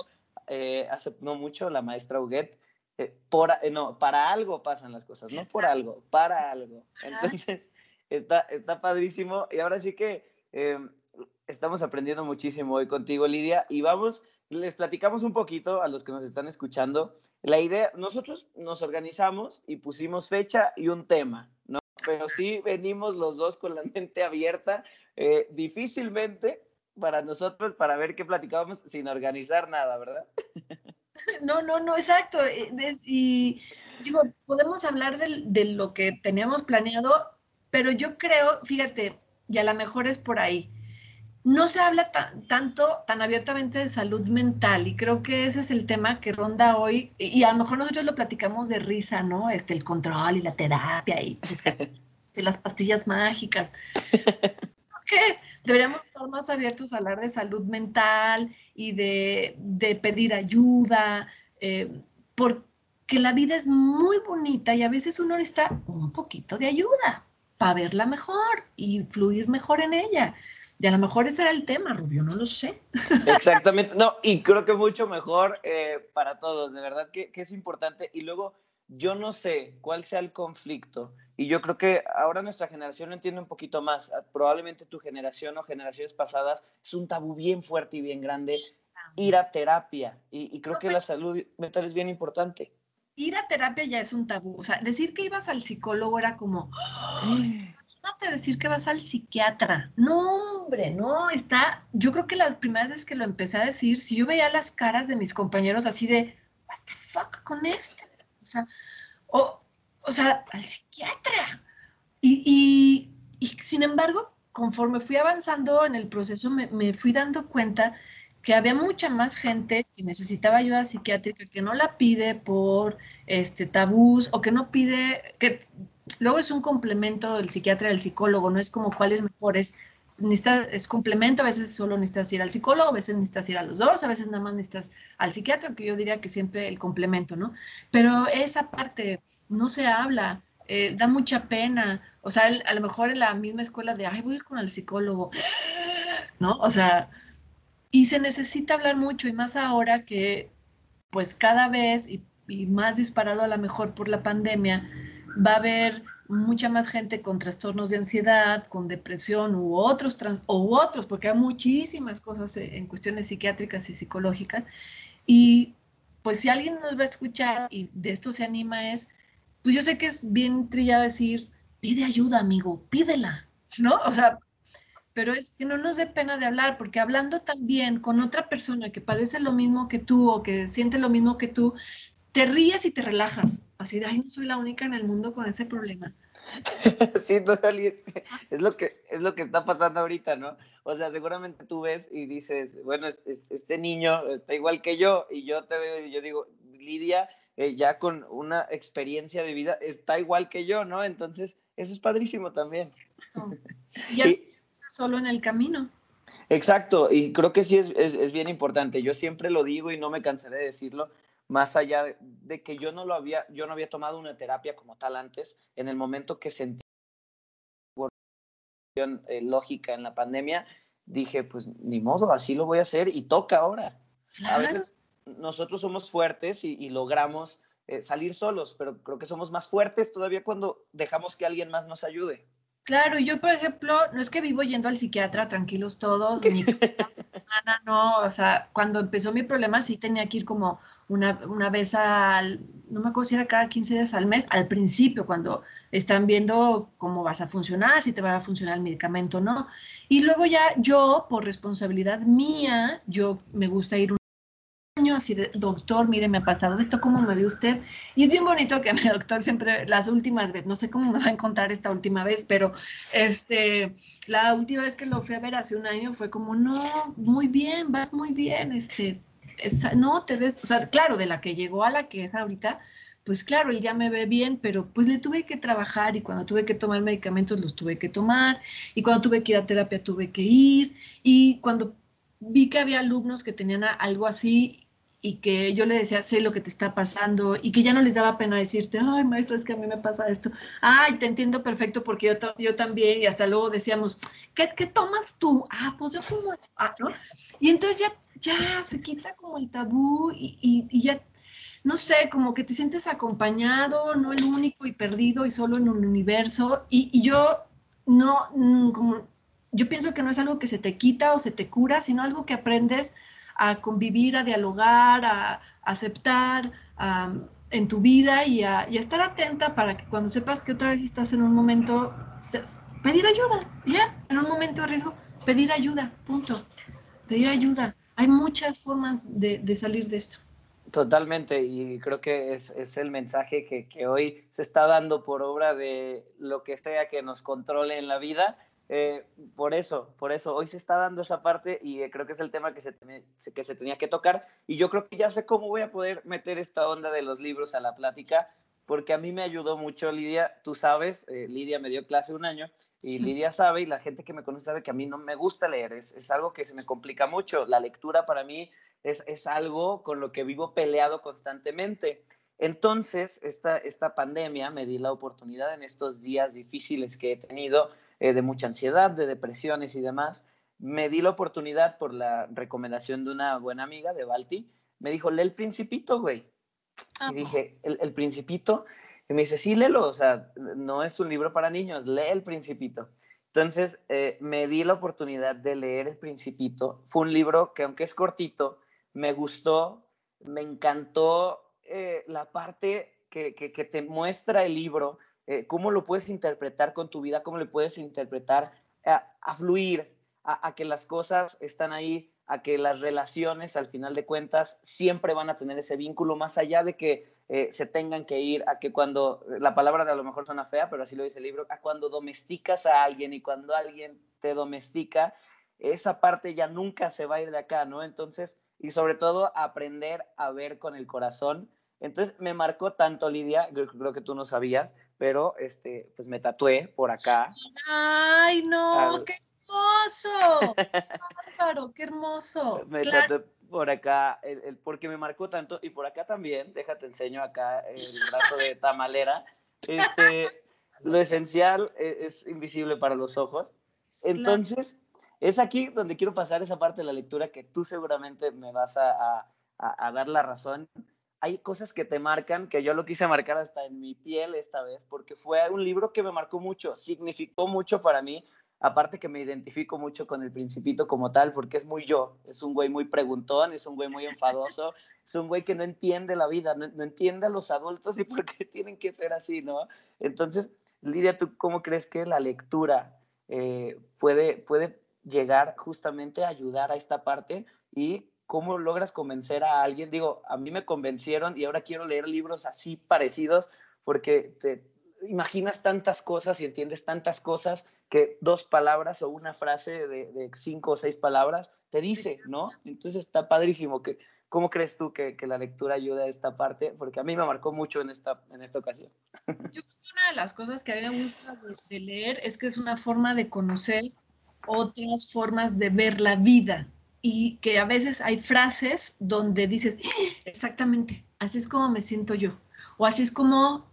eh, hace no mucho la maestra Huguet, eh, por, eh, no, para algo pasan las cosas, no por algo, para algo. Entonces, está, está padrísimo. Y ahora sí que em, estamos aprendiendo muchísimo hoy contigo, Lidia. Y vamos, les platicamos un poquito a los que nos están escuchando. La idea, nosotros nos organizamos y pusimos fecha y un tema, ¿no? Pero sí venimos los dos con la mente abierta. Eh, difícilmente para nosotros, para ver qué platicábamos sin organizar nada, ¿verdad? No, no, no, exacto. Y digo, podemos hablar de, lo que teníamos planeado, pero yo creo, fíjate, y a lo mejor es por ahí, no se habla tanto, tan abiertamente de salud mental y creo que ese es el tema que ronda hoy y, a lo mejor nosotros lo platicamos de risa, ¿no? Este, el control y la terapia y, pues, las pastillas mágicas. ¿Qué? deberíamos estar más abiertos a hablar de salud mental y de, de pedir ayuda, eh, porque la vida es muy bonita y a veces uno necesita un poquito de ayuda para verla mejor y fluir mejor en ella. Y a lo mejor ese era el tema, Rubio, no lo sé. Exactamente, no, y creo que mucho mejor eh, para todos, de verdad que, que es importante. Y luego, yo no sé cuál sea el conflicto y yo creo que ahora nuestra generación lo entiende un poquito más. Ah, probablemente tu generación o generaciones pasadas es un tabú bien fuerte y bien grande ir a terapia. Y, creo que la salud mental es bien importante. Ir a terapia ya es un tabú. O sea, decir que ibas al psicólogo era como, imagínate decir que vas al psiquiatra. No, hombre, no, está. Yo creo que las primeras veces que lo empecé a decir, si yo veía las caras de mis compañeros así de, what the fuck con este. O sea, o, o sea, al psiquiatra. Y, sin embargo, conforme fui avanzando en el proceso, me, fui dando cuenta que había mucha más gente que necesitaba ayuda psiquiátrica, que no la pide por este, tabús o que no pide, que luego es un complemento el psiquiatra del psicólogo, no es como cuál es mejor, es, es complemento, a veces solo necesitas ir al psicólogo, a veces necesitas ir a los dos, a veces nada más necesitas al psiquiatra, que yo diría que siempre el complemento, ¿no? Pero esa parte no se habla, eh, da mucha pena. O sea, a lo mejor en la misma escuela de, ay, voy a ir con el psicólogo, ¿no? O sea, y se necesita hablar mucho y más ahora que, pues cada vez y, más disparado a lo mejor por la pandemia, va a haber mucha más gente con trastornos de ansiedad, con depresión u otros, u otros, porque hay muchísimas cosas en cuestiones psiquiátricas y psicológicas. Y pues si alguien nos va a escuchar y de esto se anima es, pues yo sé que es bien trillado decir, pide ayuda, amigo, pídela, ¿no? O sea, pero es que no nos dé pena de hablar, porque hablando también con otra persona que padece lo mismo que tú o que siente lo mismo que tú, te ríes y te relajas. Así de, ay, no soy la única en el mundo con ese problema. sí, total, es, es, lo que, es lo que está pasando ahorita, ¿no? O sea, seguramente tú ves y dices, bueno, este niño está igual que yo, y yo te veo y yo digo, Lidia, eh, ya con una experiencia de vida, está igual que yo, ¿no? Entonces, eso es padrísimo también. Y, solo en el camino. Exacto, y creo que sí es, es, es bien importante. Yo siempre lo digo y no me cansaré de decirlo más allá de, que yo no lo había, yo no había tomado una terapia como tal antes, en el momento que sentí eh, lógica en la pandemia, dije, pues ni modo, así lo voy a hacer y toca ahora. A veces nosotros somos fuertes y, logramos eh, salir solos, pero creo que somos más fuertes todavía cuando dejamos que alguien más nos ayude. Claro, yo por ejemplo, no es que vivo yendo al psiquiatra tranquilos todos, ni semana, no, o sea, cuando empezó mi problema sí tenía que ir como una, una, vez al, no me acuerdo si era cada 15 días al mes, al principio, cuando están viendo cómo vas a funcionar, si te va a funcionar el medicamento o no. Y luego ya yo, por responsabilidad mía, yo me gusta ir así de, doctor, mire, me ha pasado esto, ¿cómo me ve usted? Y es bien bonito que mi doctor siempre, las últimas veces, no sé cómo me va a encontrar esta última vez, pero este, la última vez que lo fui a ver hace un año fue como, no, muy bien, vas muy bien, este, no, te ves, o sea, claro, de la que llegó a la que es ahorita, pues claro, él ya me ve bien, pero pues le tuve que trabajar y cuando tuve que tomar medicamentos los tuve que tomar y cuando tuve que ir a terapia tuve que ir y cuando vi que había alumnos que tenían algo así y que yo le decía, sé lo que te está pasando y que ya no les daba pena decirte, ay, maestro, es que a mí me pasa esto. Ay, te entiendo perfecto porque yo, yo también y hasta luego decíamos, ¿qué, ¿qué, tomas tú? Ah, pues yo tomo, ah, ¿no? Y entonces ya, ya se quita como el tabú y, y, y ya, no sé, como que te sientes acompañado, no el único y perdido y solo en un universo. Y, y yo no, mm, como, yo pienso que no es algo que se te quita o se te cura, sino algo que aprendes a convivir, a dialogar, a, aceptar en tu vida y a, estar atenta para que cuando sepas que otra vez estás en un momento, pedir ayuda, ya, en un momento de riesgo, pedir ayuda, punto. Pedir ayuda. Hay muchas formas de, salir de esto. Totalmente, y creo que es, es el mensaje que, que, hoy se está dando por obra de lo que sea que nos controle en la vida, eh, por eso, por eso, hoy se está dando esa parte y eh, creo que es el tema que se, que se tenía que tocar y yo creo que ya sé cómo voy a poder meter esta onda de los libros a la plática porque a mí me ayudó mucho Lidia, tú sabes, eh, Lidia me dio clase un año y Lidia sabe y la gente que me conoce sabe que a mí no me gusta leer, es, es algo que se me complica mucho, la lectura para mí es, es algo con lo que vivo peleado constantemente. Entonces, esta, esta pandemia me di la oportunidad en estos días difíciles que he tenido eh, de mucha ansiedad, de depresiones y demás, me di la oportunidad por la recomendación de una buena amiga de Balti, me dijo, lee el principito, güey. Y dije, ¿El, principito? Y me dice, sí, léelo, o sea, no es un libro para niños, lee el principito. Entonces, eh, me di la oportunidad de leer el principito. Fue un libro que, aunque es cortito, me gustó, me encantó eh, la parte que, que, que te muestra el libro, eh, cómo lo puedes interpretar con tu vida, cómo le puedes interpretar a, fluir, a, que las cosas están ahí, a que las relaciones, al final de cuentas, siempre van a tener ese vínculo, más allá de que eh, se tengan que ir, a que cuando, la palabra de a lo mejor suena fea, pero así lo dice el libro, a cuando domesticas a alguien y cuando alguien te domestica, esa parte ya nunca se va a ir de acá, ¿no? Entonces, y sobre todo aprender a ver con el corazón. Entonces me marcó tanto Lidia, creo que tú no sabías, pero este, pues me tatué por acá. ¡Ay, no! ¡Qué hermoso! ¡Bárbaro! ¡Qué hermoso! Me tatué por acá, el, porque me marcó tanto, y por acá también, déjate enseño acá el brazo de tamalera. Este, lo esencial e, es, invisible para los ojos. Entonces, es aquí donde quiero pasar esa parte de la lectura que tú seguramente me vas a, a dar la razón hay cosas que te marcan, que yo lo quise marcar hasta en mi piel esta vez, porque fue un libro que me marcó mucho, significó mucho para mí, aparte que me identifico mucho con el principito como tal, porque es muy yo, es un güey muy preguntón, es un güey muy enfadoso, es un güey que no entiende la vida, no, entiende a los adultos y por qué tienen que ser así, ¿no? Entonces, Lidia, ¿tú cómo crees que la lectura eh, puede, puede llegar justamente a ayudar a esta parte y cómo logras convencer a alguien. Digo, a mí me convencieron y ahora quiero leer libros así parecidos porque te imaginas tantas cosas y entiendes tantas cosas que dos palabras o una frase de, cinco o seis palabras te dice, ¿no? Entonces está padrísimo. Que, ¿Cómo crees tú que, la lectura ayuda a esta parte? Porque a mí me marcó mucho en esta, en esta ocasión. Yo creo que una de las cosas que a mí me gusta de leer es que es una forma de conocer otras formas de ver la vida y que a veces hay frases donde dices, exactamente, así es como me siento yo, o así es como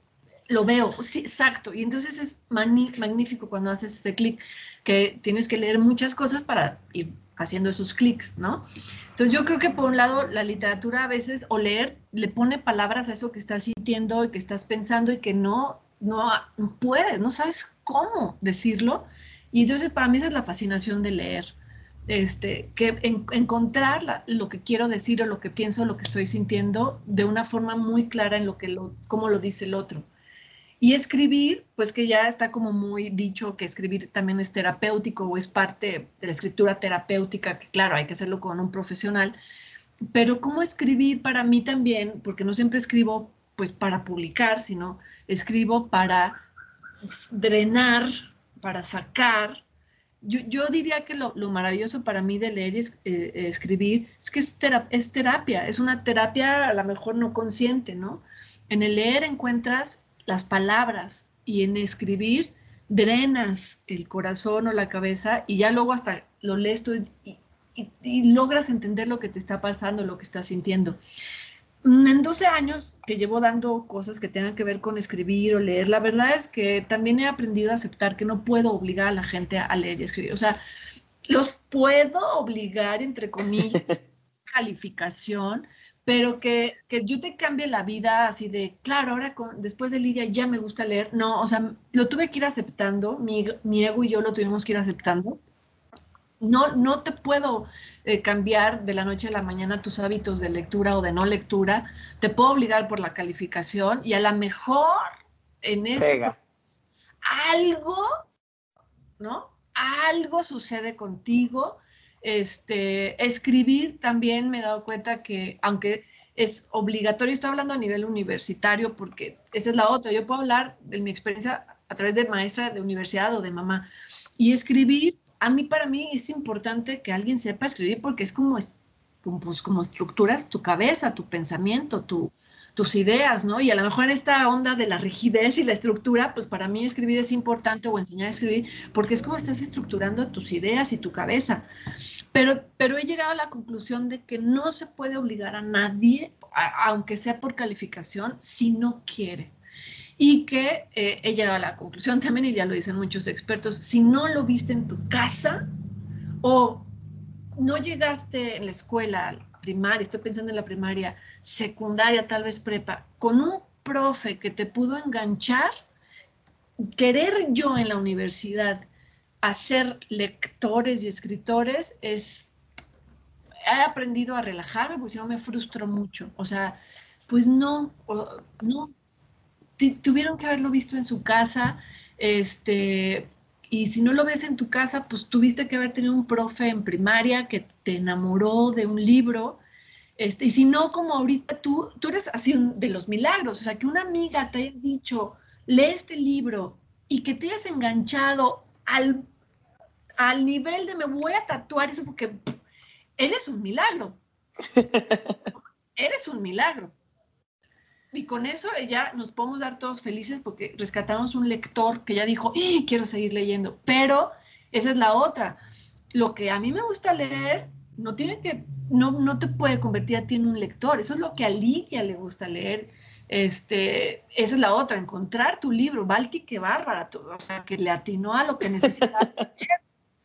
lo veo, sí, exacto, y entonces es magnífico cuando haces ese clic, que tienes que leer muchas cosas para ir haciendo esos clics, ¿no? Entonces yo creo que por un lado la literatura a veces, o leer, le pone palabras a eso que estás sintiendo y que estás pensando y que no, no, no puedes, no sabes cómo decirlo, y entonces para mí esa es la fascinación de leer este, que encontrar lo que quiero decir o lo que pienso, lo que estoy sintiendo de una forma muy clara en lo que lo, cómo lo dice el otro. Y escribir, pues que ya está como muy dicho que escribir también es terapéutico o es parte de la escritura terapéutica, que claro, hay que hacerlo con un profesional, pero cómo escribir para mí también, porque no siempre escribo pues para publicar, sino escribo para drenar, para sacar, yo, diría que lo, maravilloso para mí de leer y eh, escribir es que es, es, terapia, es una terapia a lo mejor no consciente, ¿no? En el leer encuentras las palabras y en escribir drenas el corazón o la cabeza y ya luego hasta lo lees tú y logras entender lo que te está pasando, lo que estás sintiendo. Mm, en 12 años que llevo dando cosas que tengan que ver con escribir o leer, la verdad es que también he aprendido a aceptar que no puedo obligar a la gente a leer y escribir. O sea, los puedo obligar, entre comillas, calificación, pero que, yo te cambie la vida así de, claro, ahora después de Lidia ya me gusta leer. No, o sea, lo tuve que ir aceptando, mi, mi ego y yo lo tuvimos que ir aceptando no, no te puedo eh, cambiar de la noche a la mañana tus hábitos de lectura o de no lectura. Te puedo obligar por la calificación y a lo mejor en eso algo, ¿no? Algo sucede contigo. Este, escribir también me he dado cuenta que aunque es obligatorio, estoy hablando a nivel universitario porque esa es la otra. Yo puedo hablar de mi experiencia a través de maestra de universidad o de mamá. Y escribir a mí, para mí, es importante que alguien sepa escribir porque es como, pues, como estructuras tu cabeza, tu pensamiento, tus ideas, ¿no? Y a lo mejor en esta onda de la rigidez y la estructura, pues para mí escribir es importante o enseñar a escribir porque es como estás estructurando tus ideas y tu cabeza. Pero, pero he llegado a la conclusión de que no se puede obligar a nadie, aunque sea por calificación, si no quiere y que eh, he llegado a la conclusión también, y ya lo dicen muchos expertos, si no lo viste en tu casa o no llegaste en la escuela primaria, estoy pensando en la primaria, secundaria, tal vez prepa, con un profe que te pudo enganchar, querer yo en la universidad hacer lectores y escritores es, he aprendido a relajarme, porque si no me frustro mucho. O sea, pues no, no, tuvieron que haberlo visto en su casa, este, y si no lo ves en tu casa, pues tuviste que haber tenido un profe en primaria que te enamoró de un libro, este, y si no, como ahorita tú, tú eres así de los milagros, o sea, que una amiga te haya dicho, lee este libro y que te hayas enganchado al, al nivel de me voy a tatuar eso porque eres un milagro. eres un milagro y con eso ya nos podemos dar todos felices porque rescatamos un lector que ya dijo, ¡Eh, quiero seguir leyendo. Pero esa es la otra. Lo que a mí me gusta leer no tiene que, no, no te puede convertir a ti en un lector. Eso es lo que a Lidia le gusta leer. Este, esa es la otra, encontrar tu libro, Balti, qué bárbara, o sea, que le atinó a lo que necesitaba.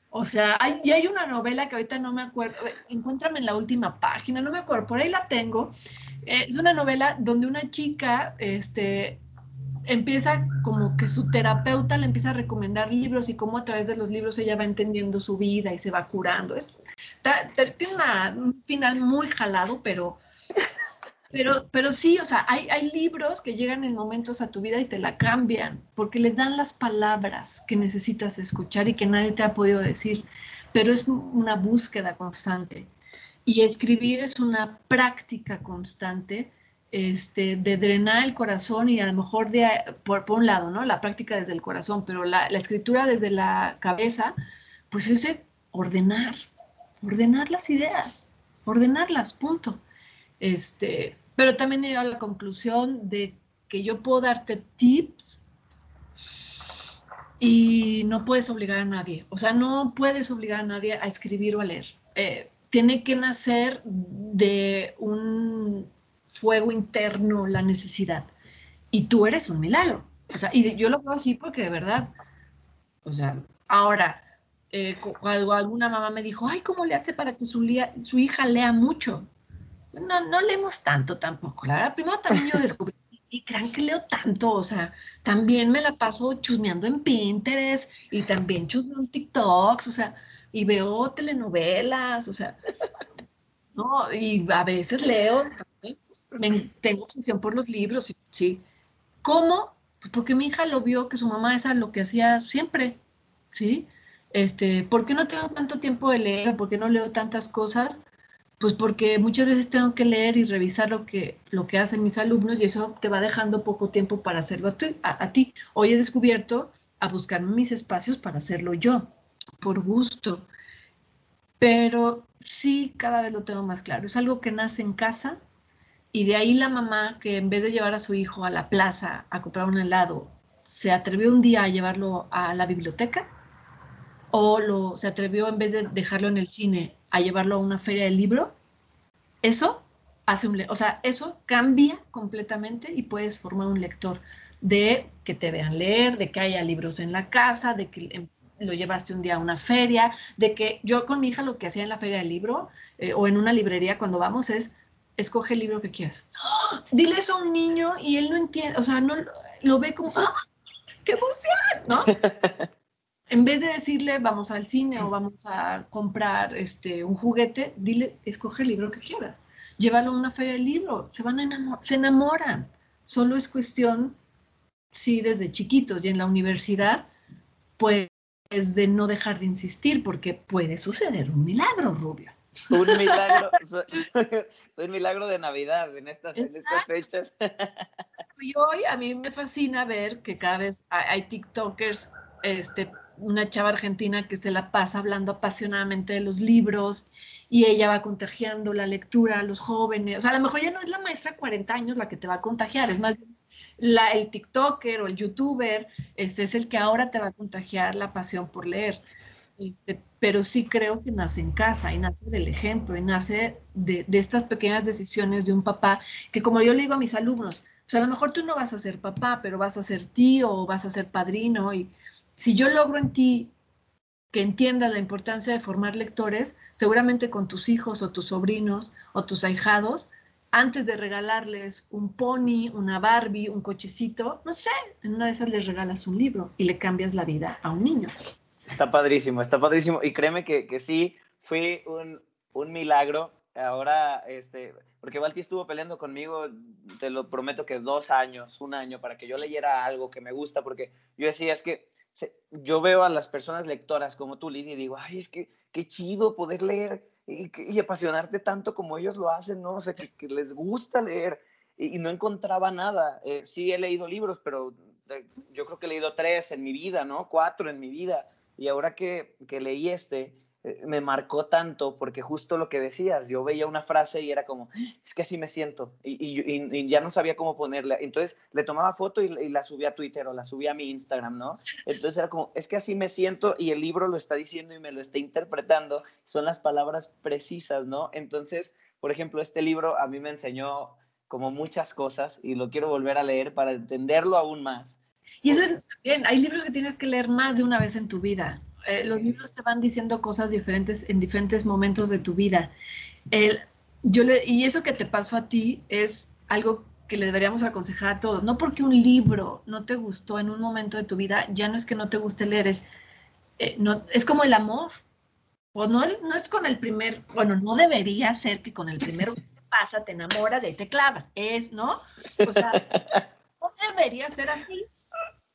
O sea, hay, y hay una novela que ahorita no me acuerdo, encuéntrame en la última página, no me acuerdo, por ahí la tengo, Es una novela donde una chica este, empieza como que su terapeuta le empieza a recomendar libros y cómo a través de los libros ella va entendiendo su vida y se va curando. Es, tiene un final muy jalado, pero, pero, pero sí, o sea, hay, hay libros que llegan en momentos a tu vida y te la cambian, porque le dan las palabras que necesitas escuchar y que nadie te ha podido decir, pero es una búsqueda constante. Y escribir es una práctica constante este, de drenar el corazón y a lo mejor de, por, un lado, ¿no? La práctica desde el corazón, pero la, escritura desde la cabeza, pues es ordenar, ordenar las ideas, ordenarlas, punto. Este, pero también he llegado a la conclusión de que yo puedo darte tips y no puedes obligar a nadie. O sea, no puedes obligar a nadie a escribir o a leer. Eh, tiene que nacer de un fuego interno, la necesidad. Y tú eres un milagro. O sea, y yo lo veo así porque de verdad, o sea, ahora, eh, cuando alguna mamá me dijo, ay, ¿cómo le hace para que su, su hija lea mucho? No, no leemos tanto tampoco. La verdad, primero también yo descubrí, y crean que leo tanto, o sea, también me la paso chusmeando en Pinterest y también chusmeo en TikToks, o sea, y veo telenovelas, o sea, no, y a veces leo tengo obsesión por los libros, sí. ¿Cómo? Pues porque mi hija lo vio que su mamá es lo que hacía siempre, ¿sí? Este, ¿Por qué no tengo tanto tiempo de leer? ¿Por qué no leo tantas cosas? Pues porque muchas veces tengo que leer y revisar lo que, lo que hacen mis alumnos y eso te va dejando poco tiempo para hacerlo a, a ti. Hoy he descubierto a buscar mis espacios para hacerlo yo, por gusto. Pero sí, cada vez lo tengo más claro. Es algo que nace en casa, y de ahí la mamá, que en vez de llevar a su hijo a la plaza a comprar un helado, se atrevió un día a llevarlo a la biblioteca o lo, se atrevió en vez de dejarlo en el cine a llevarlo a una feria del libro, eso hace un, o sea, eso cambia completamente y puedes formar un lector de que te vean leer, de que haya libros en la casa, de que lo llevaste un día a una feria, de que yo con mi hija lo que hacía en la feria del libro eh, o en una librería cuando vamos es escoge el libro que quieras. Dile eso a un niño y él no entiende, o sea, no lo ve como, ¡Ah! ¡qué emoción! ¿No? en vez de decirle, vamos al cine o vamos a comprar este, un juguete, dile, escoge el libro que quieras. Llévalo a una feria de libro, se van a enamorar, se enamoran. Solo es cuestión, sí, desde chiquitos y en la universidad, pues de no dejar de insistir, porque puede suceder un milagro, Rubio. Un milagro, soy, un milagro de Navidad en estas, estas fechas. Y hoy a mí me fascina ver que cada vez hay, TikTokers, este, una chava argentina que se la pasa hablando apasionadamente de los libros y ella va contagiando la lectura a los jóvenes. O sea, a lo mejor ya no es la maestra de 40 años la que te va a contagiar, es más el TikToker o el YouTuber, ese es el que ahora te va a contagiar la pasión por leer. Este, pero sí creo que nace en casa y nace del ejemplo y nace de, estas pequeñas decisiones de un papá que como yo le digo a mis alumnos, pues a lo mejor tú no vas a ser papá, pero vas a ser tío o vas a ser padrino y si yo logro en ti que entiendas la importancia de formar lectores, seguramente con tus hijos o tus sobrinos o tus ahijados, antes de regalarles un pony, una Barbie, un cochecito, no sé, en una de esas les regalas un libro y le cambias la vida a un niño. Está padrísimo, está padrísimo. Y créeme que, que sí, fue un, un, milagro. Ahora, este, porque Balti estuvo peleando conmigo, te lo prometo que dos años, un año, para que yo leyera algo que me gusta, porque yo decía, es que yo veo a las personas lectoras como tú, Lidia, y digo, ay, es que qué chido poder leer y, apasionarte tanto como ellos lo hacen, ¿no? O sea, que, les gusta leer y, no encontraba nada. Eh, sí he leído libros, pero eh, yo creo que he leído tres en mi vida, ¿no? Cuatro en mi vida y ahora que, que leí este, me marcó tanto porque justo lo que decías, yo veía una frase y era como, es que así me siento y, y, ya no sabía cómo ponerla. Entonces le tomaba foto y, la subía a Twitter o la subía a mi Instagram, ¿no? Entonces era como, es que así me siento y el libro lo está diciendo y me lo está interpretando, son las palabras precisas, ¿no? Entonces, por ejemplo, este libro a mí me enseñó como muchas cosas y lo quiero volver a leer para entenderlo aún más. Y eso es bien, hay libros que tienes que leer más de una vez en tu vida. Eh, los libros te van diciendo cosas diferentes en diferentes momentos de tu vida. yo le, y eso que te pasó a ti es algo que le deberíamos aconsejar a todos. No porque un libro no te gustó en un momento de tu vida, ya no es que no te guste leer, es, eh, no, es como el amor. O no, no es con el primer, bueno, no debería ser que con el primero que pasa te enamoras y ahí te clavas. Es, ¿no? O sea, no debería ser así.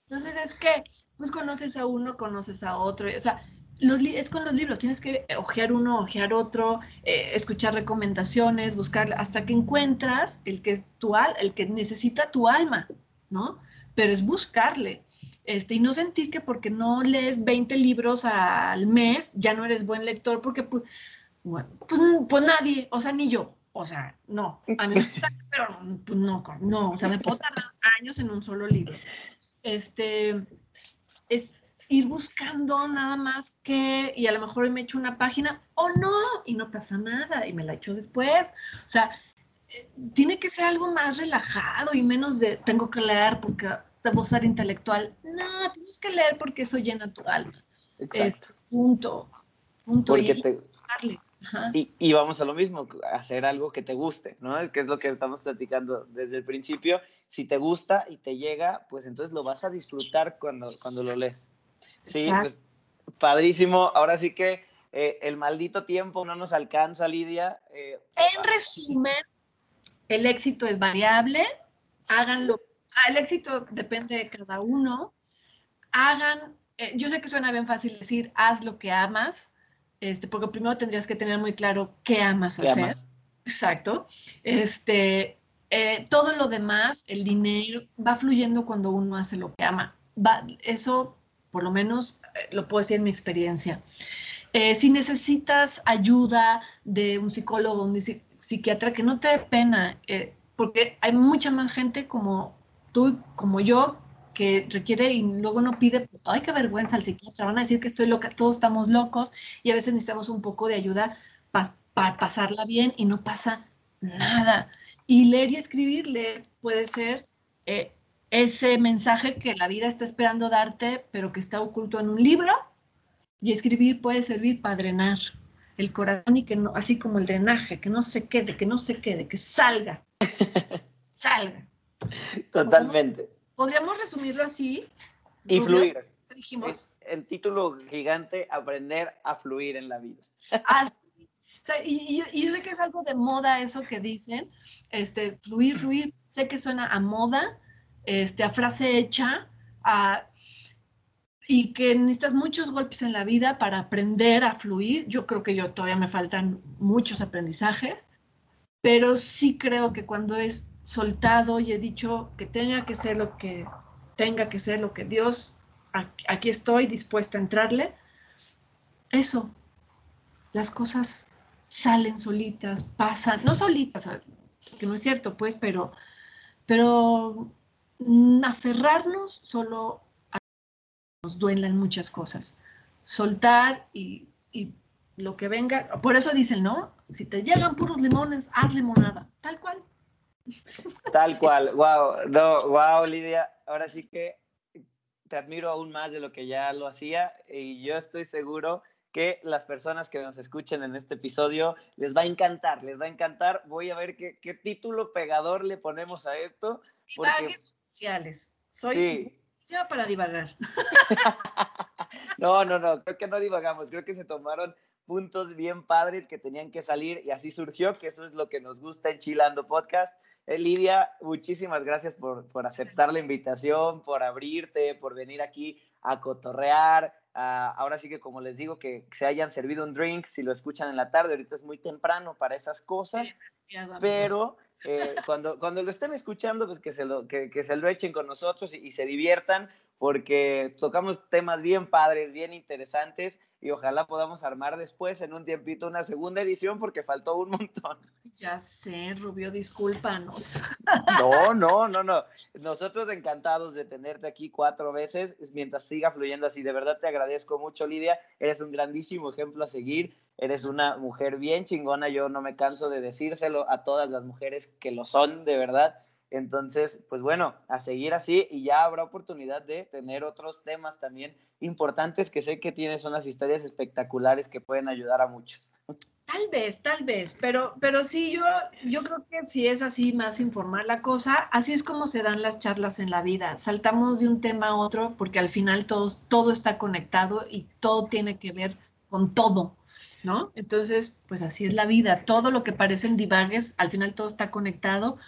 Entonces es que, pues conoces a uno, conoces a otro. O sea, es con los libros, tienes que ojear uno, ojear otro, eh, escuchar recomendaciones, buscar hasta que encuentras el que es tu el que necesita tu alma, ¿no? Pero es buscarle. Este, y no sentir que porque no lees 20 libros al mes, ya no eres buen lector, porque pues, bueno, pues, pues nadie, o sea, ni yo, o sea, no, a mí me gusta, pero pues no, no, o sea, me puedo tardar años en un solo libro. Este, es, ir buscando nada más que, y a lo mejor me echo una página o no, y no pasa nada, y me la echo después. O sea, eh, tiene que ser algo más relajado y menos de tengo que leer porque debo ser intelectual. No, tienes que leer porque eso llena tu alma. Exacto. punto. Punto. Porque y, Y, y, vamos a lo mismo, hacer algo que te guste, ¿no? Es que es lo que estamos platicando desde el principio. Si te gusta y te llega, pues entonces lo vas a disfrutar cuando, cuando lo lees. Sí, pues padrísimo. Ahora sí que eh, el maldito tiempo no nos alcanza, Lidia. Eh, en resumen, el éxito es variable. Háganlo. el éxito depende de cada uno. Hagan, eh, yo sé que suena bien fácil decir, haz lo que amas, este, porque primero tendrías que tener muy claro qué amas hacer. Exacto. Este, todo lo demás, el dinero, va fluyendo cuando uno hace lo que ama. Va, eso por lo menos eh, lo puedo decir en mi experiencia. Eh, si necesitas ayuda de un psicólogo, un psiquiatra, que no te dé pena, eh, porque hay mucha más gente como tú, como yo, que requiere y luego no pide, ay, qué vergüenza al psiquiatra, van a decir que estoy loca, todos estamos locos y a veces necesitamos un poco de ayuda para pasarla bien y no pasa nada. Y leer y escribir, leer puede ser ese mensaje que la vida está esperando darte, pero que está oculto en un libro. Y escribir puede servir para drenar el corazón y que no, así como el drenaje, que no se quede, que no se quede, que salga. salga. Totalmente. Podríamos resumirlo así. Y fluir. Dijimos. el título gigante, aprender a fluir en la vida. Así. O sea, y, y, yo sé que es algo de moda eso que dicen, este, fluir, fluir, sé que suena a moda, este, a frase hecha, y que necesitas muchos golpes en la vida para aprender a fluir. Yo creo que yo todavía me faltan muchos aprendizajes, pero sí creo que cuando es soltado y he dicho que tenga que ser lo que tenga que ser lo que Dios, aquí estoy dispuesta a entrarle, eso, las cosas salen solitas, pasan, no solitas, que no es cierto, pues, pero, pero aferrarnos solo a nos duelan muchas cosas. Soltar y, lo que venga. Por eso dicen, ¿no? Si te llegan puros limones, haz limonada. Tal cual. Tal cual. Wow. No, wow, Lidia. Ahora sí que te admiro aún más de lo que ya lo hacía y yo estoy seguro que las personas que nos escuchen en este episodio les va a encantar, les va a encantar. Voy a ver qué, qué título pegador le ponemos a esto. Porque... Soy sí. para divagar. no, no, no, creo que no divagamos, creo que se tomaron puntos bien padres que tenían que salir y así surgió, que eso es lo que nos gusta en Chilando Podcast. Eh, Lidia, muchísimas gracias por, por, aceptar la invitación, por abrirte, por venir aquí a cotorrear. ahora sí que como les digo, que se hayan servido un drink, si lo escuchan en la tarde, ahorita es muy temprano para esas cosas, pero eh, cuando, cuando lo estén escuchando, pues que se lo, que, que se lo echen con nosotros y, se diviertan, porque tocamos temas bien padres, bien interesantes, y ojalá podamos armar después en un tiempito una segunda edición, porque faltó un montón. Ya sé, Rubio, discúlpanos. No, no, no, no. Nosotros encantados de tenerte aquí cuatro veces, mientras siga fluyendo así. De verdad te agradezco mucho, Lidia. Eres un grandísimo ejemplo a seguir eres una mujer bien chingona, yo no me canso de decírselo a todas las mujeres que lo son, de verdad. Entonces, pues bueno, a seguir así y ya habrá oportunidad de tener otros temas también importantes que sé que tienes unas historias espectaculares que pueden ayudar a muchos. Tal vez, tal vez, pero, pero sí, yo, yo creo que si es así más informal la cosa, así es como se dan las charlas en la vida. Saltamos de un tema a otro porque al final todos, todo está conectado y todo tiene que ver con todo, ¿no? Entonces, pues así es la vida. Todo lo que parecen divagues, al final todo está conectado.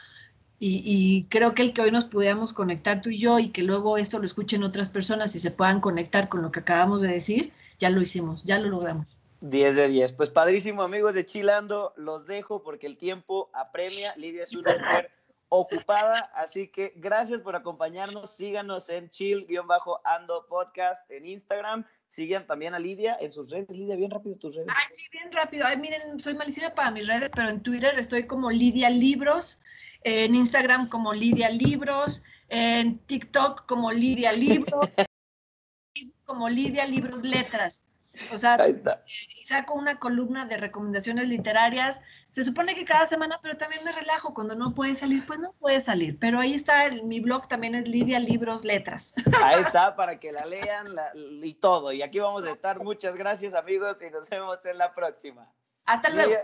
Y, y, creo que el que hoy nos pudiéramos conectar tú y yo y que luego esto lo escuchen otras personas y se puedan conectar con lo que acabamos de decir, ya lo hicimos, ya lo logramos. 10 de 10. Pues padrísimo, amigos de Chilando, los dejo porque el tiempo apremia. Lidia es una mujer ocupada, así que gracias por acompañarnos. Síganos en chill-ando podcast en Instagram. Sigan también a Lidia en sus redes. Lidia, bien rápido tus redes. Ay, sí, bien rápido. Ay, miren, soy malísima para mis redes, pero en Twitter estoy como Lidia Libros, en Instagram como Lidia Libros, en TikTok como Lidia Libros, como Lidia Libros Letras. O sea, eh, y saco una columna de recomendaciones literarias. Se supone que cada semana, pero también me relajo. Cuando no puede salir, pues no puede salir. Pero ahí está, mi blog también es Lidia Libros Letras. Ahí está, para que la lean y todo. Y aquí vamos a estar. Muchas gracias, amigos, y nos vemos en la próxima. Hasta luego.